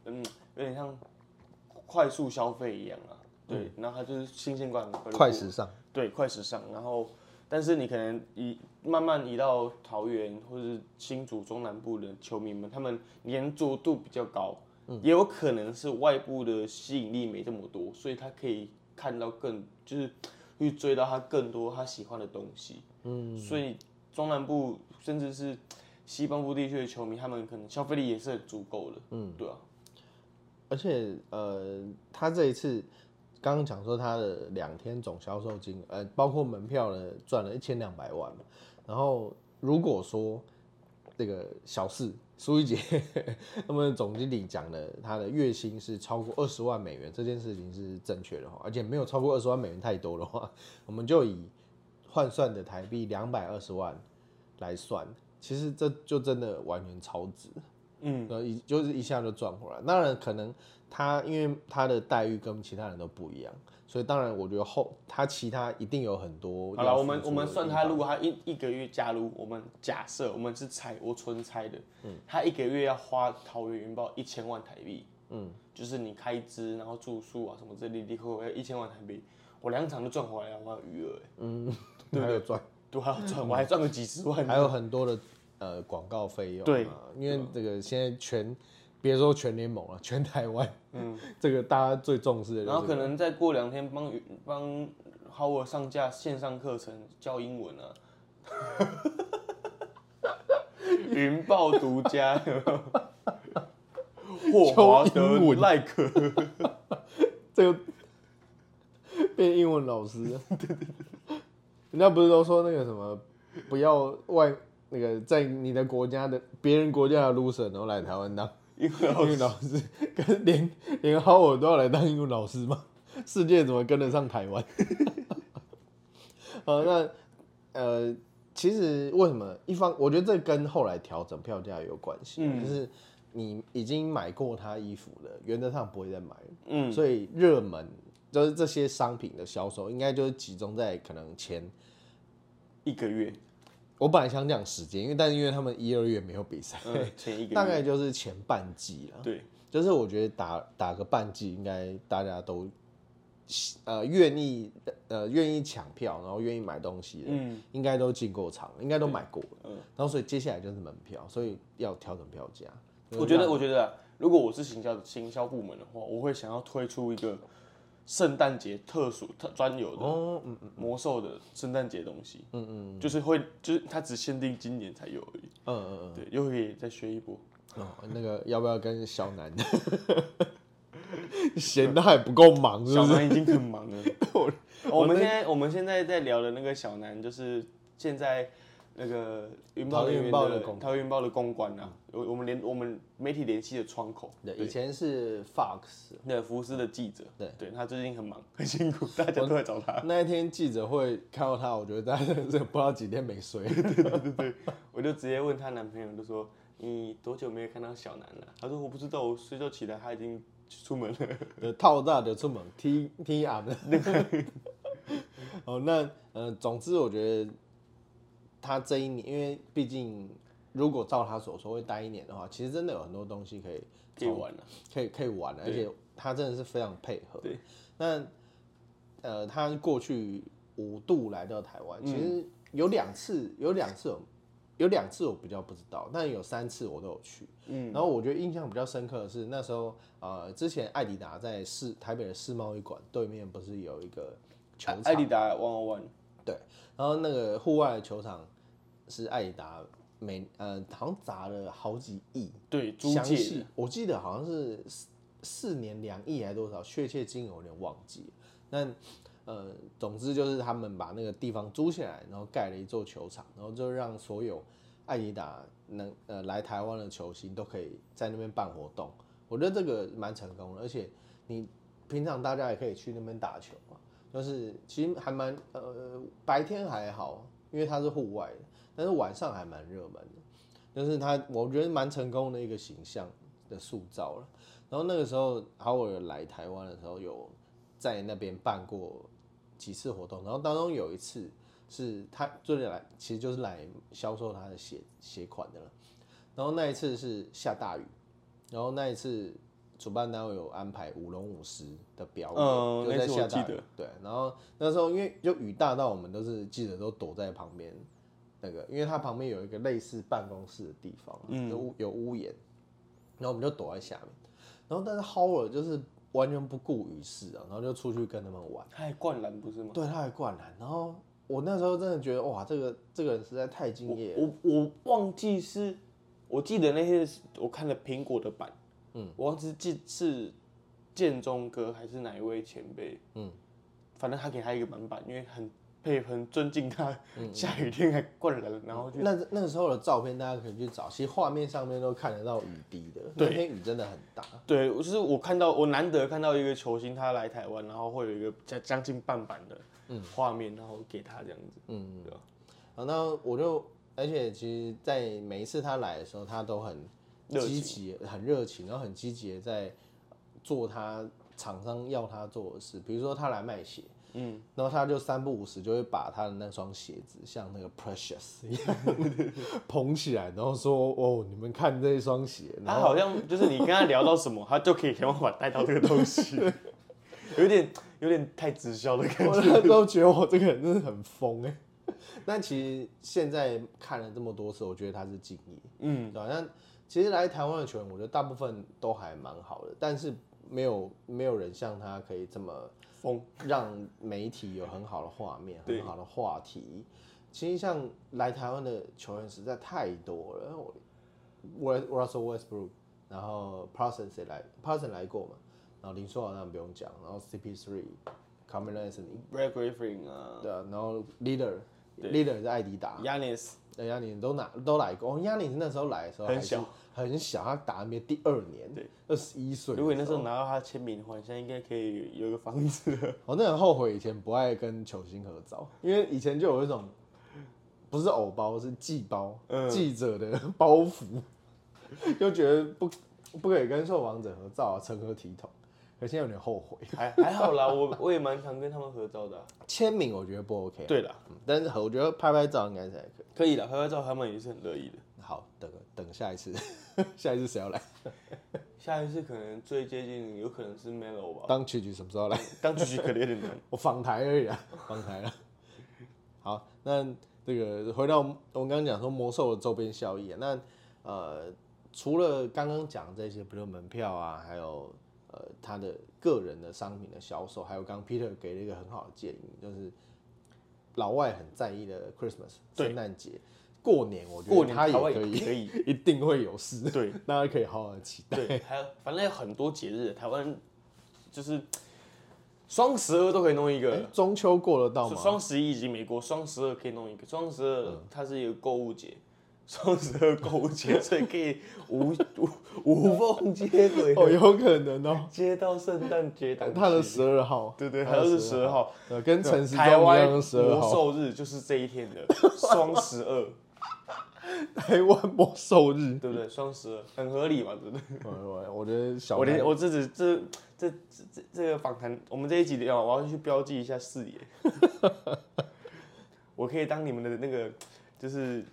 嗯，有点像快速消费一样啊。对，然后他就是新鲜感，快时尚。对，快时尚。然后，但是你可能移慢慢移到桃园或者是新竹中南部的球迷们，他们粘着度比较高，也有可能是外部的吸引力没这么多，所以他可以看到更，就是去追到他更多他喜欢的东西。嗯，所以中南部甚至是。西半部地区的球迷，他们可能消费力也是很足够的，嗯，对啊。而且，呃，他这一次刚刚讲说他的两天总销售金，呃，包括门票呢，赚了一千两百万然后，如果说这个小四苏一杰 他们总经理讲的，他的月薪是超过二十万美元，这件事情是正确的话，而且没有超过二十万美元太多的话，我们就以换算的台币两百二十万来算。其实这就真的完全超值，嗯，呃，一就是一下就赚回来。当然，可能他因为他的待遇跟其他人都不一样，所以当然我觉得后他其他一定有很多。好了，我们我们算他，如果他一一个月，假如我们假设我们是猜，我纯猜的，嗯，他一个月要花桃园云豹一千万台币，嗯，就是你开支，然后住宿啊什么这里里扣要一千万台币，我两场都赚回来了，我有余额，嗯，对有赚。都还要赚，我还赚个几十万，还有很多的呃广告费用。对，因为这个现在全别说全联盟了，全台湾，嗯，这个大家最重视的。然后可能再过两天帮帮 Howard 上架线上课程教英文啊，云豹独家，霍华德赖克，这个变英文老师。对对对。人家不是都说那个什么，不要外那个在你的国家的别人国家的 loser，然后来台湾当英文老师，跟连连好我都要来当英文老师吗？世界怎么跟得上台湾？呃，那呃，其实为什么一方？我觉得这跟后来调整票价有关系，就是你已经买过他衣服了，原则上不会再买嗯，所以热门。就是这些商品的销售，应该就是集中在可能前一个月。我本来想讲时间，因为但是因为他们一二月没有比赛，前一个 大概就是前半季了。对，就是我觉得打打个半季，应该大家都呃愿意呃愿意抢票，然后愿意买东西的，嗯，应该都进过场，应该都买过了。嗯，然后所以接下来就是门票，所以要调整票价。我觉得，我觉得如果我是行销行销部门的话，我会想要推出一个。圣诞节特殊特专有的哦，嗯嗯，魔兽的圣诞节东西，嗯嗯，就是会，就是它只限定今年才有而已，嗯嗯嗯，对，又可以再学一波。哦，那个要不要跟小南？闲的还不够忙，小南已经很忙了。我们现在我们现在在聊的那个小南，就是现在。那个云豹云豹的桃园云豹的公关啊，我我们联我们媒体联系的窗口，对，以前是 Fox，对，福斯的记者，对，对他最近很忙，很辛苦，大家都在找他。那一天记者会看到他，我觉得大家真的不知道几天没睡，对对对对，我就直接问她男朋友，就说你多久没有看到小南了？他说我不知道，我睡觉起来他已经出门了，套大的出门，T T 啊的。哦，那呃，总之我觉得他这一年，因为毕竟如果照他所说会待一年的话，其实真的有很多东西可以可以玩了。可以可以玩的，而且他真的是非常配合。对，那呃，他过去五度来到台嗯湾，其实有两次，有两次有有两次我比较不知道，但有三次我都有去。嗯，然后我觉得印象比较深刻的是那时候呃，之前艾迪达在世台北的世贸易馆对面不是有一个球场艾迪达 One on One，然后那个户外的球场是艾迪达每呃好像砸了好几亿，对，租详借细我记得好像是四四年两亿还多少，确切金额有点忘记了。那呃，总之就是他们把那个地方租下来，然后盖了一座球场，然后就让所有艾迪达能呃来台湾的球星都可以在那边办活动。我觉得这个蛮成功的，而且你平常大家也可以去那边打球嘛，就是其实还蛮呃白天还好，因为它是户外的，但是晚上还蛮热门的。就是他，我觉得蛮成功的一个形象的塑造了。然后那个时候，好我来台湾的时候，有在那边办过几次活动，然后当中有一次是他就是来，其实就是来销售他的鞋鞋款的了。然后那一次是下大雨，然后那一次主办单位有安排舞龙舞狮的表演，就嗯就在下大雨。对，然后那时候因为就雨大到我们都是记者都躲在旁边，那个因为它旁边有一个类似办公室的地方，嗯，有屋有屋檐，然后我们就躲在下面。然后但是 Howard 就是完全不顾雨势啊，然后就出去跟他们玩。他还灌篮不是吗？对，他还灌篮。然后我那时候真的觉得哇，这个这个人实在太敬业了。我我忘记是，我记得那些我看了苹果的版，嗯，我忘记记是建中哥还是哪一位前辈，嗯，反正他给他一个满版，因为很配很尊敬他，下雨天还灌篮，然后就那那个时候的照片大家可以去找，其实画面上面都看得到雨滴的。那天雨真的很大。对，我就是我看到我难得看到一个球星他来台湾，然后会有一个将将近半版的画面，然后给他这样子，嗯，对吧？然后我就，而且其实，在每一次他来的时候，他都很热积极、很热情，然后很积极的在做他厂商要他做的事。比如说他来卖鞋，嗯，然后他就三不五时就会把他的那双鞋子像那个 Precious 一样 捧起来，然后说：“哦，你们看这一双鞋。”他好像就是你跟他聊到什么，他就可以想办法带到这个东西，有点有点太直销的感我觉。那时候觉得我这个人真的很疯哎。但其实现在看了这么多次，我觉得他是敬业，嗯，对吧？那其实来台湾的球员，我觉得大部分都还蛮好的，但是没有没有人像他可以这么疯，让媒体有很好的画面、很好的话题。其实像来台湾的球员实在太多了，我 Russell Westbrook，然后 Parsons 也来，Parsons 来过嘛，然后林书豪当然不用讲，然后 CP3、Carmelo Anthony，Brad Griffin 啊。对啊，然后 Leader，Leader 是艾迪达，，Yanis，对亚尼都拿都来过，亚尼那时候来的时候很小，很小，他打 NBA 第二年，对，二十一岁。如果你那时候拿到他签名的话，你现在应该可以有一个房子了。我 那很后悔以前不爱跟球星合照，因为以前就有一种不是偶包，是记包，嗯记者的包袱，就觉得不不可以跟受访者合照啊，成何体统？可现在有点后悔。还还好啦，我我也蛮常跟他们合照的啊、签名我觉得不 OK，对啦，嗯但是我觉得拍拍照应该是还可以。可以的，拍拍照他们也是很乐意的。好，等等下一次，下一次谁要来？下一次可能最接近，有可能是 Melo 吧。当曲曲什么时候来？当主席可能有点难。我访台而已啊，访台了。好，那这个回到我们刚刚讲说魔兽的周边效益啊，那呃，除了刚刚讲这些，比如门票啊，还有呃他的个人的商品的销售，还有刚刚 Peter 给了一个很好的建议，就是老外很在意的 Christmas 圣诞节。过年，我觉过得他也年可以，可以。一定会有事，对 大家可以好好的期待。对，还有反正有很多节日，台湾就是双十二都可以弄一哎个。中秋过得到吗？双十一以及美国双十二可以弄一个，双十二嗯它是一个购物节，双十二购物节，所以可以无无无缝接轨哦，有可能哦。接到圣诞节档期。他的十二号，对对，他是十二号，呃，跟陈时中台一样湾的十二号。魔兽日就是这一天的 双十二，台湾魔兽日，对不对？双十二很合理嘛，对不对？我我我觉得小台我连我这只这这这这这个访谈，我们这一集要我要去标记一下视野，我可以当你们的那个就是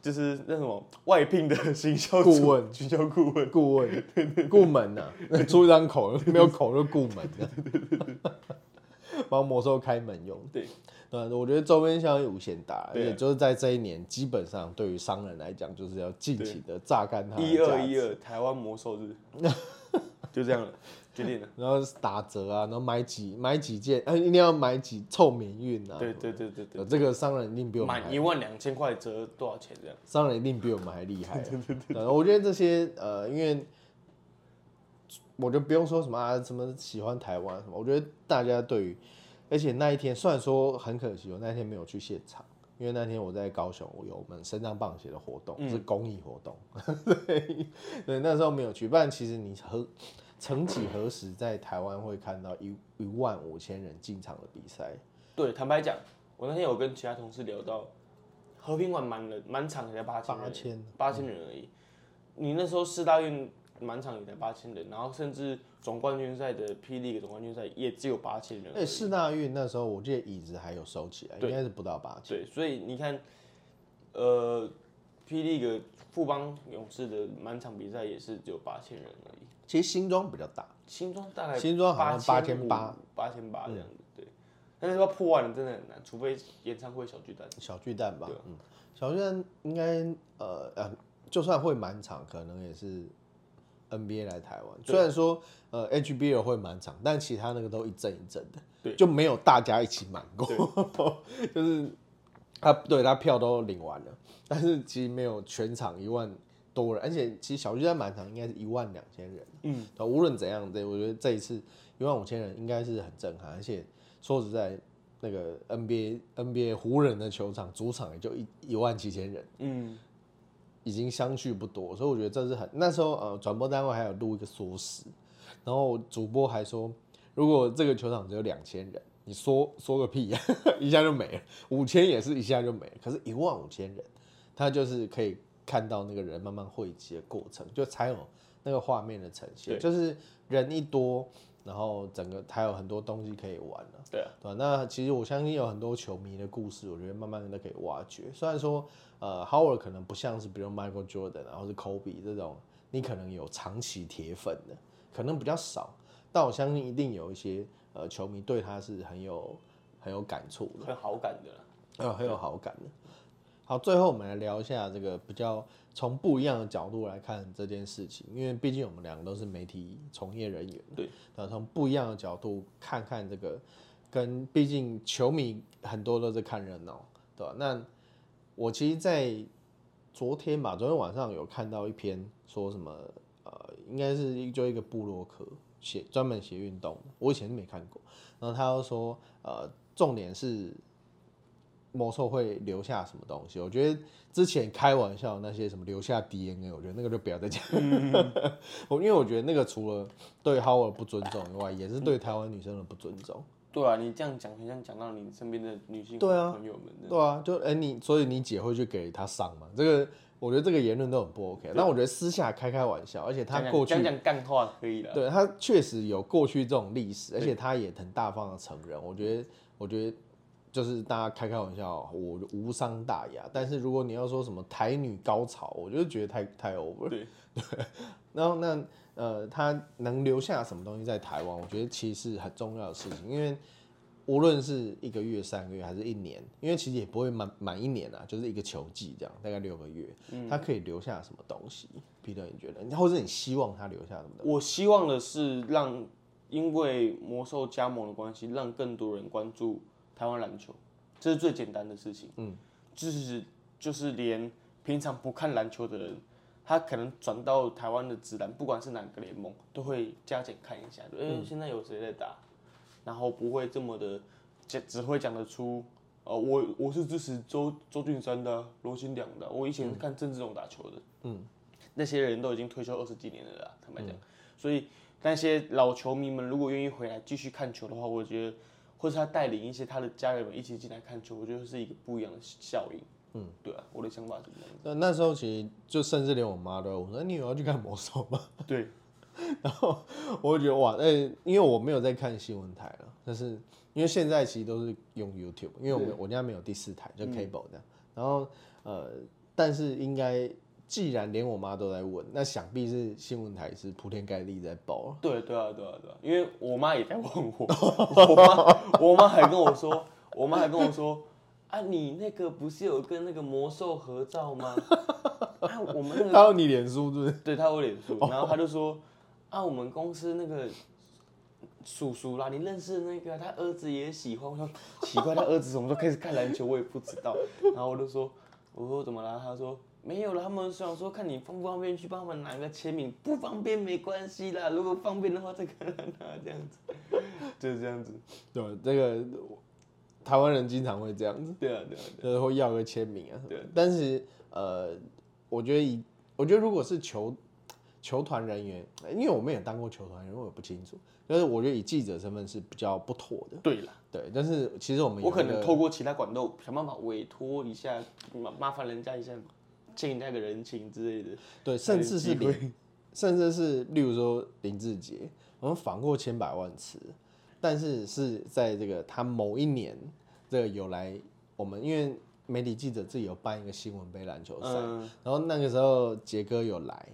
就是那什么外聘的行销顾问。行销顾问，顾问。顾门呐、啊，出一张口没有口就顾门的，帮魔兽开门用。对。对，我觉得周边效应无限大，而对啊。且就是在这一年，基本上对于商人来讲，就是要尽情的榨干它一二一二台湾魔兽日，就这样了，决定了。然后打折啊，然后买几买几件，呃，一定要买几凑免运啊。对对对对对，呃，这个商人一定比我们还满一万两千块折多少钱这样？商人一定比我们还厉害、啊。对我觉得这些呃，因为我就不用说什么啊，什么喜欢台湾什么，我觉得大家对于，而且那一天虽然说很可惜，我那天没有去现场，因为那天我在高雄，我有我们身障棒鞋的活动，是公益活动，对 对，那时候没有去，不然其实你何曾几何时在台湾会看到一一万五千人进场的比赛？对，坦白讲，我那天有跟其他同事聊到，和平馆满人满场也才八千人，八千，八千人而已。你那时候四大运满场也才八千人，然后甚至总冠军赛的霹雳总冠军赛也只有八千人而哎，已。四大运那时候我记得椅子还有收起来，应该是不到八千。对，所以你看，呃，霹雳个富邦勇士的满场比赛也是只有八千人而已。其实新庄比较大，新庄大概新庄好像八8800八千八。这样。子，对。但是要破万人真的很难，除非演唱会小巨蛋。小巨蛋吧嗯，小巨蛋应该呃呃，就算会满场，可能也是 NBA 来台湾。虽然说呃 HBL 会满场，但其他那个都一阵一阵的，对。就没有大家一起满过，就是他对他票都领完了，但是其实没有全场一万多人，而且其实小巨蛋满场应该是一万两千人，嗯，无论怎样，对我觉得这一次一万五千人应该是很震撼，而且说实在。那个 NBA NBA 湖人的球场主场也就一一万七千人，嗯，已经相去不多，所以我觉得这是很那时候呃转播单位还有录一个缩时，然后主播还说，如果这个球场只有两千人，你说说个屁呀、一下就没了，五千也是一下就没了，可是一万五千人，他就是可以看到那个人慢慢汇集的过程，就才有那个画面的呈现，就是人一多，然后整个还有很多东西可以玩了、对啊，对吧？那其实我相信有很多球迷的故事，我觉得慢慢的都可以挖掘。虽然说，呃，Howard 可能不像是比如 Michael Jordan 然后是 Kobe 这种，你可能有长期铁粉的，可能比较少。但我相信一定有一些呃球迷对他是很有很有感触的，很好感的啦。呃，很有好感的。好，最后我们来聊一下这个比较从不一样的角度来看这件事情，因为毕竟我们两个都是媒体从业人员，对，那从不一样的角度看看这个，跟毕竟球迷很多都是看热闹，对吧？那我其实，在昨天吧，昨天晚上有看到一篇说什么，呃，应该是就一个部落客写专门写运动的，我以前是没看过，然后他又说，呃，重点是魔兽会留下什么东西？我觉得之前开玩笑那些什么留下 DNA，我觉得那个就不要再讲。我因为我觉得那个除了对 Howard 不尊重以外，也是对台湾女生的不尊重。对啊，你这样讲，很像讲到你身边的女性朋友们的。对啊，就哎、你，所以你姐会去给他上嘛？这个我觉得这个言论都很不 OK。但我觉得私下开开玩笑，而且他过去讲讲干话可以了。对他确实有过去这种历史，而且他也很大方的承认。我觉得，我觉得就是大家开开玩笑，我无伤大雅。但是如果你要说什么台女高潮，我就觉得太太 over 了。对 然后那呃，他能留下什么东西在台湾，我觉得其实是很重要的事情，因为无论是一个月、三个月还是一年，因为其实也不会满满一年啊，就是一个球季这样，大概六个月，他可以留下什么东西？Peter，你觉得，或者你希望他留下什么东西？我希望的是让，因为魔兽加盟的关系，让更多人关注台湾篮球，这是最简单的事情。嗯，就是就是连平常不看篮球的人，他可能转到台湾的职篮，不管是哪个联盟，都会加减看一下，哎、嗯现在有谁在打，然后不会这么的，只只会讲得出。呃，我我是支持周周俊山的啊、罗新良的啊、我以前是看郑志龙打球的。嗯，那些人都已经退休二十几年了啦，坦白讲。所以那些老球迷们如果愿意回来继续看球的话，我觉得，或者他带领一些他的家人们一起进来看球，我觉得是一个不一样的效应。嗯，对啊，我的想法是这样。那那时候其实就甚至连我妈都我说你有要去看魔兽吗？对，然后我就觉得哇，哎，因为我没有在看新闻台了，但是因为现在其实都是用 YouTube，因为我们我家没有第四台，就 cable 的。然后呃，但是应该既然连我妈都在问，那想必是新闻台是铺天盖地在报。对对啊对啊对啊，因为我妈也在问我，我妈我妈还跟我说，我妈还跟我说。啊，你那个不是有跟那个魔兽合照吗？啊，我们那个他有你脸书是不是？对，他有脸书，然后他就说，啊，我们公司那个叔叔啦，你认识那个，他儿子也喜欢。我说奇怪，他儿子什么时候开始看篮球，我也不知道。然后我就说，我说怎么了？他说没有了，他们想说看你方不方便去帮他们拿个签名，不方便没关系啦，如果方便的话再跟他拿这样子，就是这样子。对，这个。台湾人经常会这样子，对啊，对啊，就是会要个签名啊。对，但是呃，我觉得以我觉得如果是球球团人员，因为我们也当过球团人员，我也不清楚。但是我觉得以记者身份是比较不妥的。对了，对，但是其实我们我可能透过其他管道想办法委托一下，麻麻烦人家一下，欠人家个人情之类的。对，甚至是林，甚至是例如说林志杰，我们访过千百万次。但是是在这个他某一年，这个有来我们，因为媒体记者自己有办一个新闻杯篮球赛，然后那个时候杰哥有来，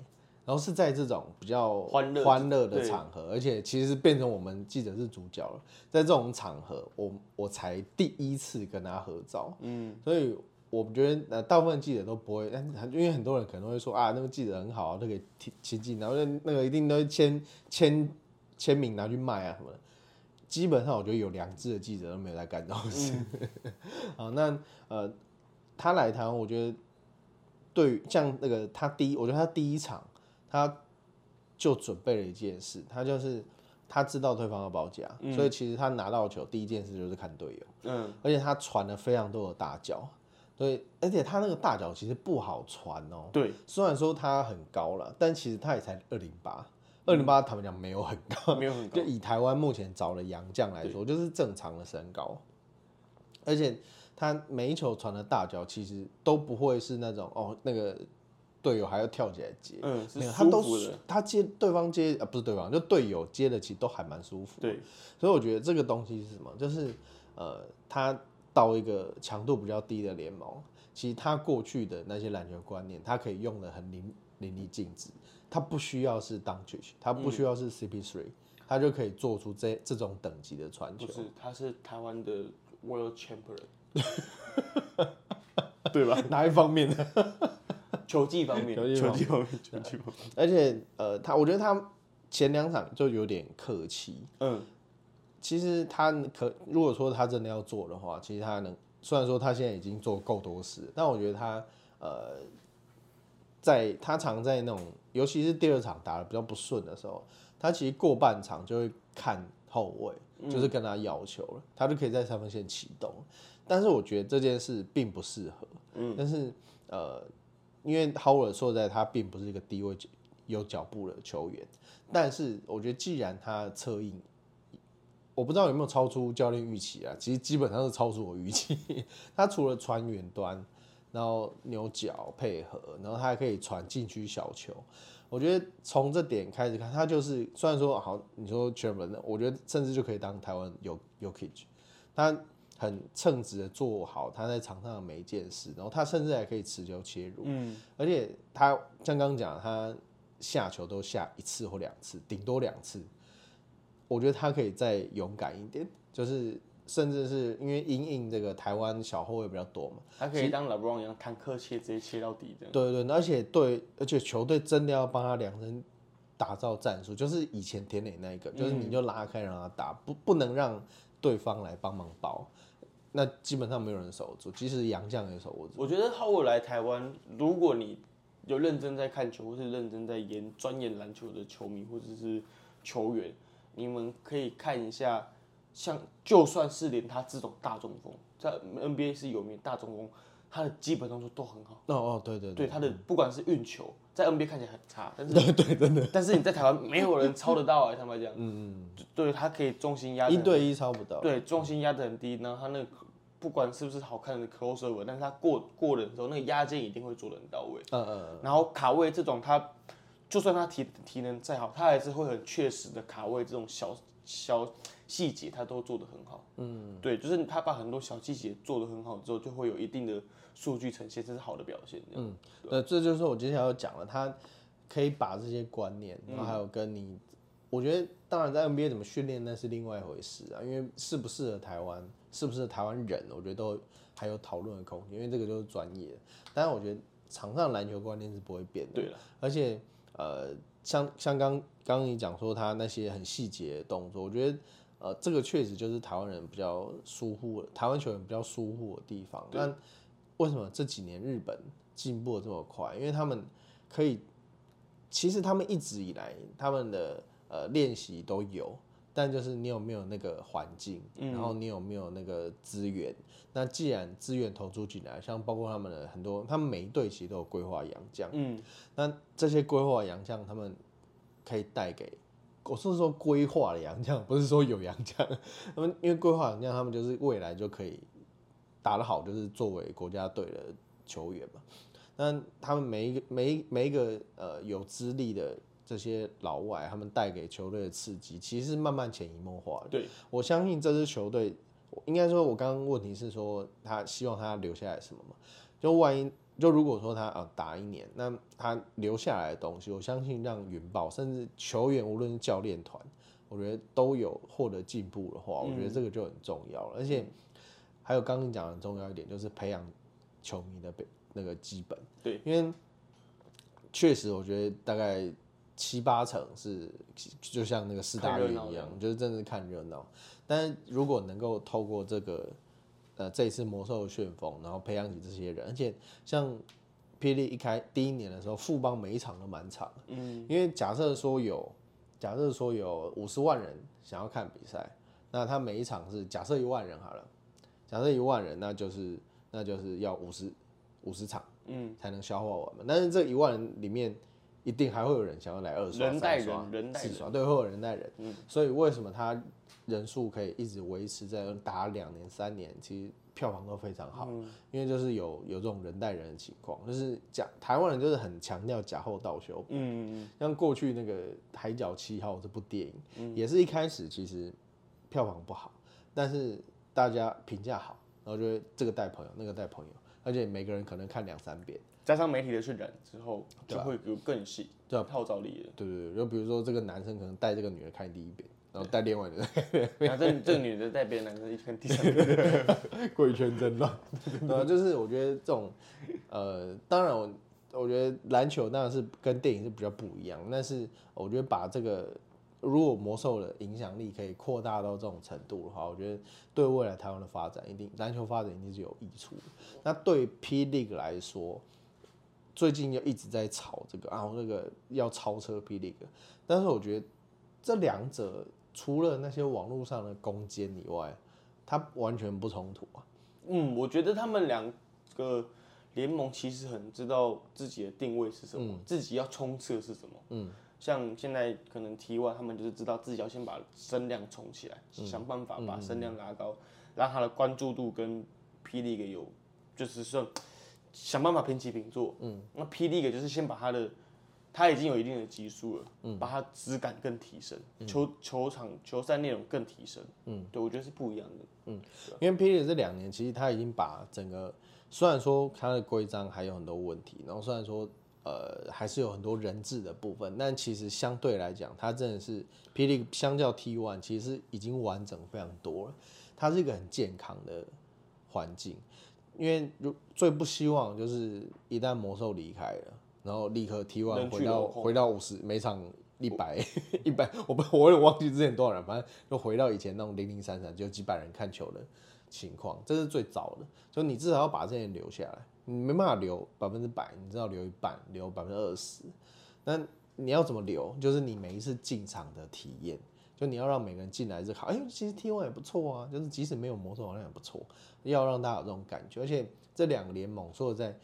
然后是在这种比较欢乐欢乐的场合，而且其实变成我们记者是主角了，在这种场合，我我才第一次跟他合照，嗯，所以我觉得呃大部分记者都不会，但因为很多人可能会说啊那个记者很好，都可以亲近，然后那个一定都签签签名拿去卖啊什么的。基本上我觉得有良知的记者都没有在干这种事。好，那呃，他来台湾，我觉得对像那个他第一，我觉得他第一场他就准备了一件事，他就是他知道对方要包夹，所以其实他拿到球第一件事就是看队友。嗯，而且他传了非常多的大脚，所以而且他那个大脚其实不好传哦。对，虽然说他很高了，但其实他也才二零八。二零八，他们讲没有很高，没有很高。就以台湾目前找的洋将来说，就是正常的身高。而且他每一球传的大脚，其实都不会是那种哦，那个队友还要跳起来接。嗯，是他都的。他接对方接啊，不是对方，就队友接的，其实都还蛮舒服。对。所以我觉得这个东西是什么？就是呃，他到一个强度比较低的联盟，其实他过去的那些篮球观念，他可以用的很淋淋漓尽致。他不需要是 d u n 他不需要是 CP3，他就可以做出这这种等级的传球。不是，他是台湾的 World Champion，对吧？哪一方面的？球技方面，球技方面，球技方面。而且，呃，他我觉得他前两场就有点客气。嗯，其实他可如果说他真的要做的话，其实他能。虽然说他现在已经做够多事，但我觉得他呃。在他常在那种，尤其是第二场打的比较不顺的时候，他其实过半场就会看后卫，就是跟他要求了，他就可以在三分线启动。但是我觉得这件事并不适合。嗯，但是呃，因为 Howard 说在他并不是一个低位有脚步的球员，但是我觉得既然他策应，我不知道有没有超出教练预期啊，其实基本上是超出我预期。他除了传远端。然后牛角配合，然后他还可以传禁区小球。我觉得从这点开始看，他就是虽然说好，你说全门的，我觉得甚至就可以当台湾有有 k 他很称职的做好他在场上的每一件事，然后他甚至还可以持球切入。嗯，而且他像刚刚讲，他下球都下一次或两次，顶多两次。我觉得他可以再勇敢一点，就是。甚至是因为阴影这个台湾小后卫比较多嘛，他可以当 LeBron 一样坦克切直接切到底这样。对对，而且对，而且球队真的要帮他量身打造战术，就是以前田磊那一个，就是你就拉开让他打，不不能让对方来帮忙包，那基本上没有人守住，即使杨将也守不住。我觉得后卫来台湾，如果你有认真在看球，或是认真在研专业篮球的球迷或者是球员，你们可以看一下。像就算是连他这种大中锋，在 NBA 是有名大中锋，他的基本动作都很好。哦哦，对对对，他的不管是运球，在 NBA 看起来很差，但是对对真的，但是你在台湾没有人抄得到哎，他们讲，嗯嗯，对他可以重心压一对一抄不到，对重心压得很低，然后他那个不管是不是好看的 crossover，但是他过过人的时候，那个压肩一定会做的很到位。嗯嗯嗯，然后卡位这种，他就算他体体能再好，他还是会很确实的卡位这种小小细节，他都做得很好。嗯，对，就是他把很多小细节做得很好之后，就会有一定的数据呈现，这是好的表现。嗯，对，这就是我接下来要讲了，他可以把这些观念，然后还有跟你，我觉得当然在 NBA 怎么训练那是另外一回事啊，因为适不适合台湾，适不适合台湾人，我觉得都还有讨论的空间，因为这个就是专业。但是我觉得场上篮球观念是不会变的。对了，而且呃，像像刚刚刚你讲说他那些很细节的动作，我觉得呃，这个确实就是台湾人比较疏忽的，台湾球员比较疏忽的地方。那为什么这几年日本进步的这么快？因为他们可以，其实他们一直以来他们的呃练习都有，但就是你有没有那个环境，然后你有没有那个资源？那既然资源投注进来，像包括他们的很多，他们每一队其实都有规划洋将，嗯，那这些规划洋将，他们可以带给，我是说规划的洋将，不是说有洋将，他们因为规划洋将，他们就是未来就可以打得好，就是作为国家队的球员嘛。那他们每一个每一每一个呃有资历的这些老外，他们带给球队的刺激，其实是慢慢潜移默化的。对，我相信这支球队，应该说，我刚刚问题是说他希望他留下来什么嘛？就万一就如果说他啊打一年，那他留下来的东西，我相信让云豹甚至球员，无论是教练团，我觉得都有获得进步的话，我觉得这个就很重要了。而且还有刚刚讲的很重要一点，就是培养球迷的被那个基本。对，因为确实我觉得大概七八成是就像那个四大运一样，就是真的是看热闹。但是如果能够透过这个呃这一次魔兽旋风，然后培养起这些人，而且像霹雳一开第一年的时候，富邦每一场都满场，嗯，因为假设说有假设说有五十万人想要看比赛，那他每一场是假设一万人好了，假设一万人，那就是那就是要五十五十场，嗯，才能消化完嘛。但是这一万人里面，一定还会有人想要来二刷、人带三刷人，人带人，四刷，对，会有人带人。所以为什么他人数可以一直维持在打两年、三年，其实票房都非常好，因为就是有有这种人带人的情况，就是假台湾人就是很强调假后倒修，嗯，像过去那个《海角七号》这部电影，也是一开始其实票房不好，但是大家评价好，然后就会这个带朋友，那个带朋友，而且每个人可能看两三遍。加上媒体的渲染之后，就会有更细，对啊，号召力的。对对对，就比如说这个男生可能带这个女的看第一遍，然后带另外的然后这这个女的带别的男生一起看第三遍，贵圈真乱。对啊，就是我觉得这种，呃，当然我我觉得篮球当然是跟电影是比较不一样，但是我觉得把这个如果魔兽的影响力可以扩大到这种程度的话，我觉得对未来台湾的发展一定篮球发展一定是有益处的。那对 P League 来说，最近又一直在炒这个然后，那个要超车 P League，但是我觉得这两者除了那些网络上的攻坚以外，它完全不冲突啊。嗯，我觉得他们两个联盟其实很知道自己的定位是什么，自己要冲刺的是什么。嗯，像现在可能 T one 他们就是知道自己要先把声量冲起来，想办法把声量拉高，让他的关注度跟霹雳给有，就是说想办法平起平坐。嗯，那霹雳给就是先把他的。他已经有一定的基数了，嗯，把它质感更提升，球球场球赛内容更提升，嗯，对我觉得是不一样的。嗯因为霹雳这两年其实他已经把整个，虽然说他的规章还有很多问题，然后虽然说呃还是有很多人质的部分，但其实相对来讲，它真的是霹雳相较 T One 其实已经完整非常多了，它是一个很健康的环境。因为如最不希望就是一旦魔兽离开了，然后立刻 T One 回到回到五十每场一百一百，我不我有点忘记之前多少人，反正就回到以前那种零零散散就几百人看球的情况，这是最早的。就你至少要把这些人留下来，你没办法留百分之百，你至少留一半，留百分之二十。那你要怎么留？就是你每一次进场的体验，就你要让每个人进来是好，哎，其实 T One 也不错啊，就是即使没有魔兽好像也不错，要让大家有这种感觉。而且这两个联盟说实在，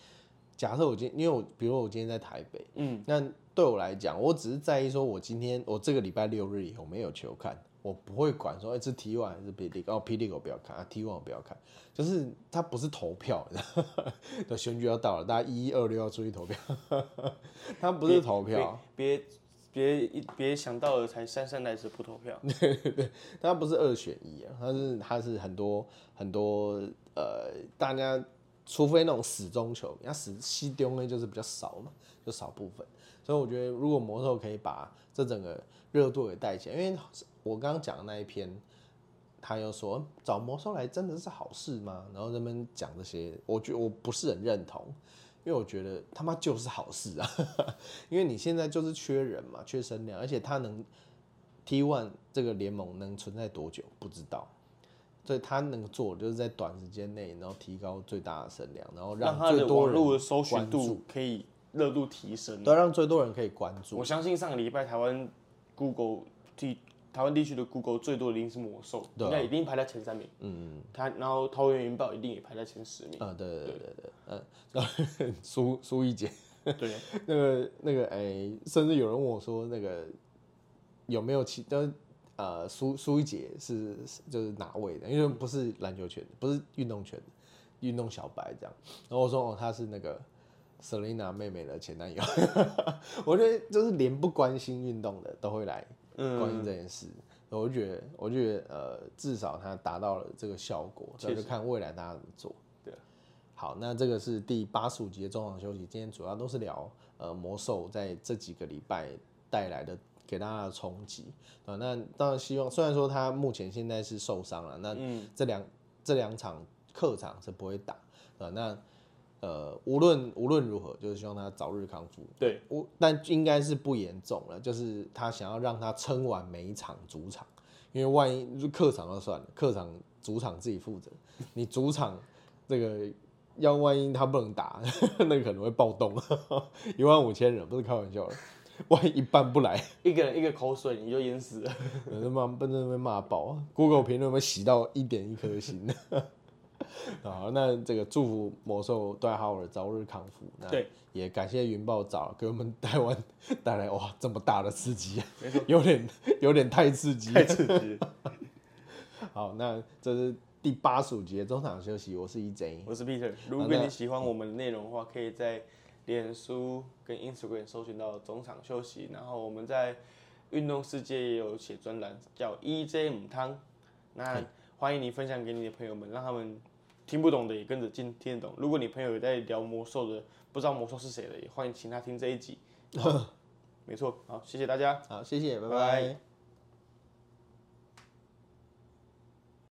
假设我今因为我比如说我今天在台北，嗯，那对我来讲，我只是在意说我今天我这个礼拜六日有没有球看，我不会管说，哎、是 T one 还是 P D，哦 P D 我不要看啊，T one 我不要看，就是它不是投票，的选举要到了，大家一一二六要出去投票，它不是投票，别别一别想到了才姗姗来迟不投票。它不是二选一啊，它是它是很多很多呃，大家除非那种死忠球迷，那死西丢呢就是比较少嘛，就少部分。所以我觉得如果魔兽可以把这整个热度给带起来，因为我刚刚讲的那一篇，他又说找魔兽来真的是好事吗？然后他们讲这些，我觉得我不是很认同，因为我觉得他妈就是好事啊，因为你现在就是缺人嘛，缺声量，而且他能 T one 这个联盟能存在多久不知道。所以他能做就是在短时间内，然后提高最大的声量，然后让他的最多人网络的搜寻度可以热度提升。都让最多人可以关注。我相信上个礼拜台湾 Google 地台湾地区的 Google 最多的一定是魔兽，对啊应该一定排在前三名。嗯，他然后桃园云豹一定也排在前十名。啊，对对对对对，嗯，然后 苏苏一姐，对，那个那个哎、甚至有人问我说，那个有没有其就是呃苏苏一姐是是就是哪位的？因为不是篮球圈的，不是运动圈的，运动小白这样。然后我说哦，他是那个 Selina 妹妹的前男友。我觉得就是连不关心运动的都会来关心这件事。我就觉得，我就觉得，呃，至少它达到了这个效果，那就看未来大家怎么做。对，好，那这个是第八十五集的中场休息，今天主要都是聊呃魔兽在这几个礼拜带来的给大家的冲击啊。那当然希望，虽然说他目前现在是受伤了，那这两、这两场客场是不会打啊。那呃，无论无论如何，就是希望他早日康复。对，我但应该是不严重了，就是他想要让他撑完每一场主场，因为万一就客场就算了，客场主场自己负责，你主场这个要万一他不能打，那个可能会暴动，一万五千人不是开玩笑的，万一一半不来，一个人一个口水你就淹死了。有人骂，真的被骂爆，Google 评论被洗到一点一颗星。好，那这个祝福魔兽戴浩尔早日康复。那对，也感谢云豹早给我们台湾带来哇这么大的刺激，有点有点太刺激。太刺激。好，那这是第八十五集的中场休息，我是 EJ。我是 Peter，如果你喜欢我们的内容的话，可以在脸书跟 Instagram 搜寻到中场休息，然后我们在运动世界也有写专栏，叫 EJ 母汤。那欢迎你分享给你的朋友们，让他们听不懂的也跟着听听得懂。如果你朋友有在聊魔兽的，不知道魔兽是谁的，也欢迎请他听这一集。没错，好，谢谢大家。好，谢谢，拜拜拜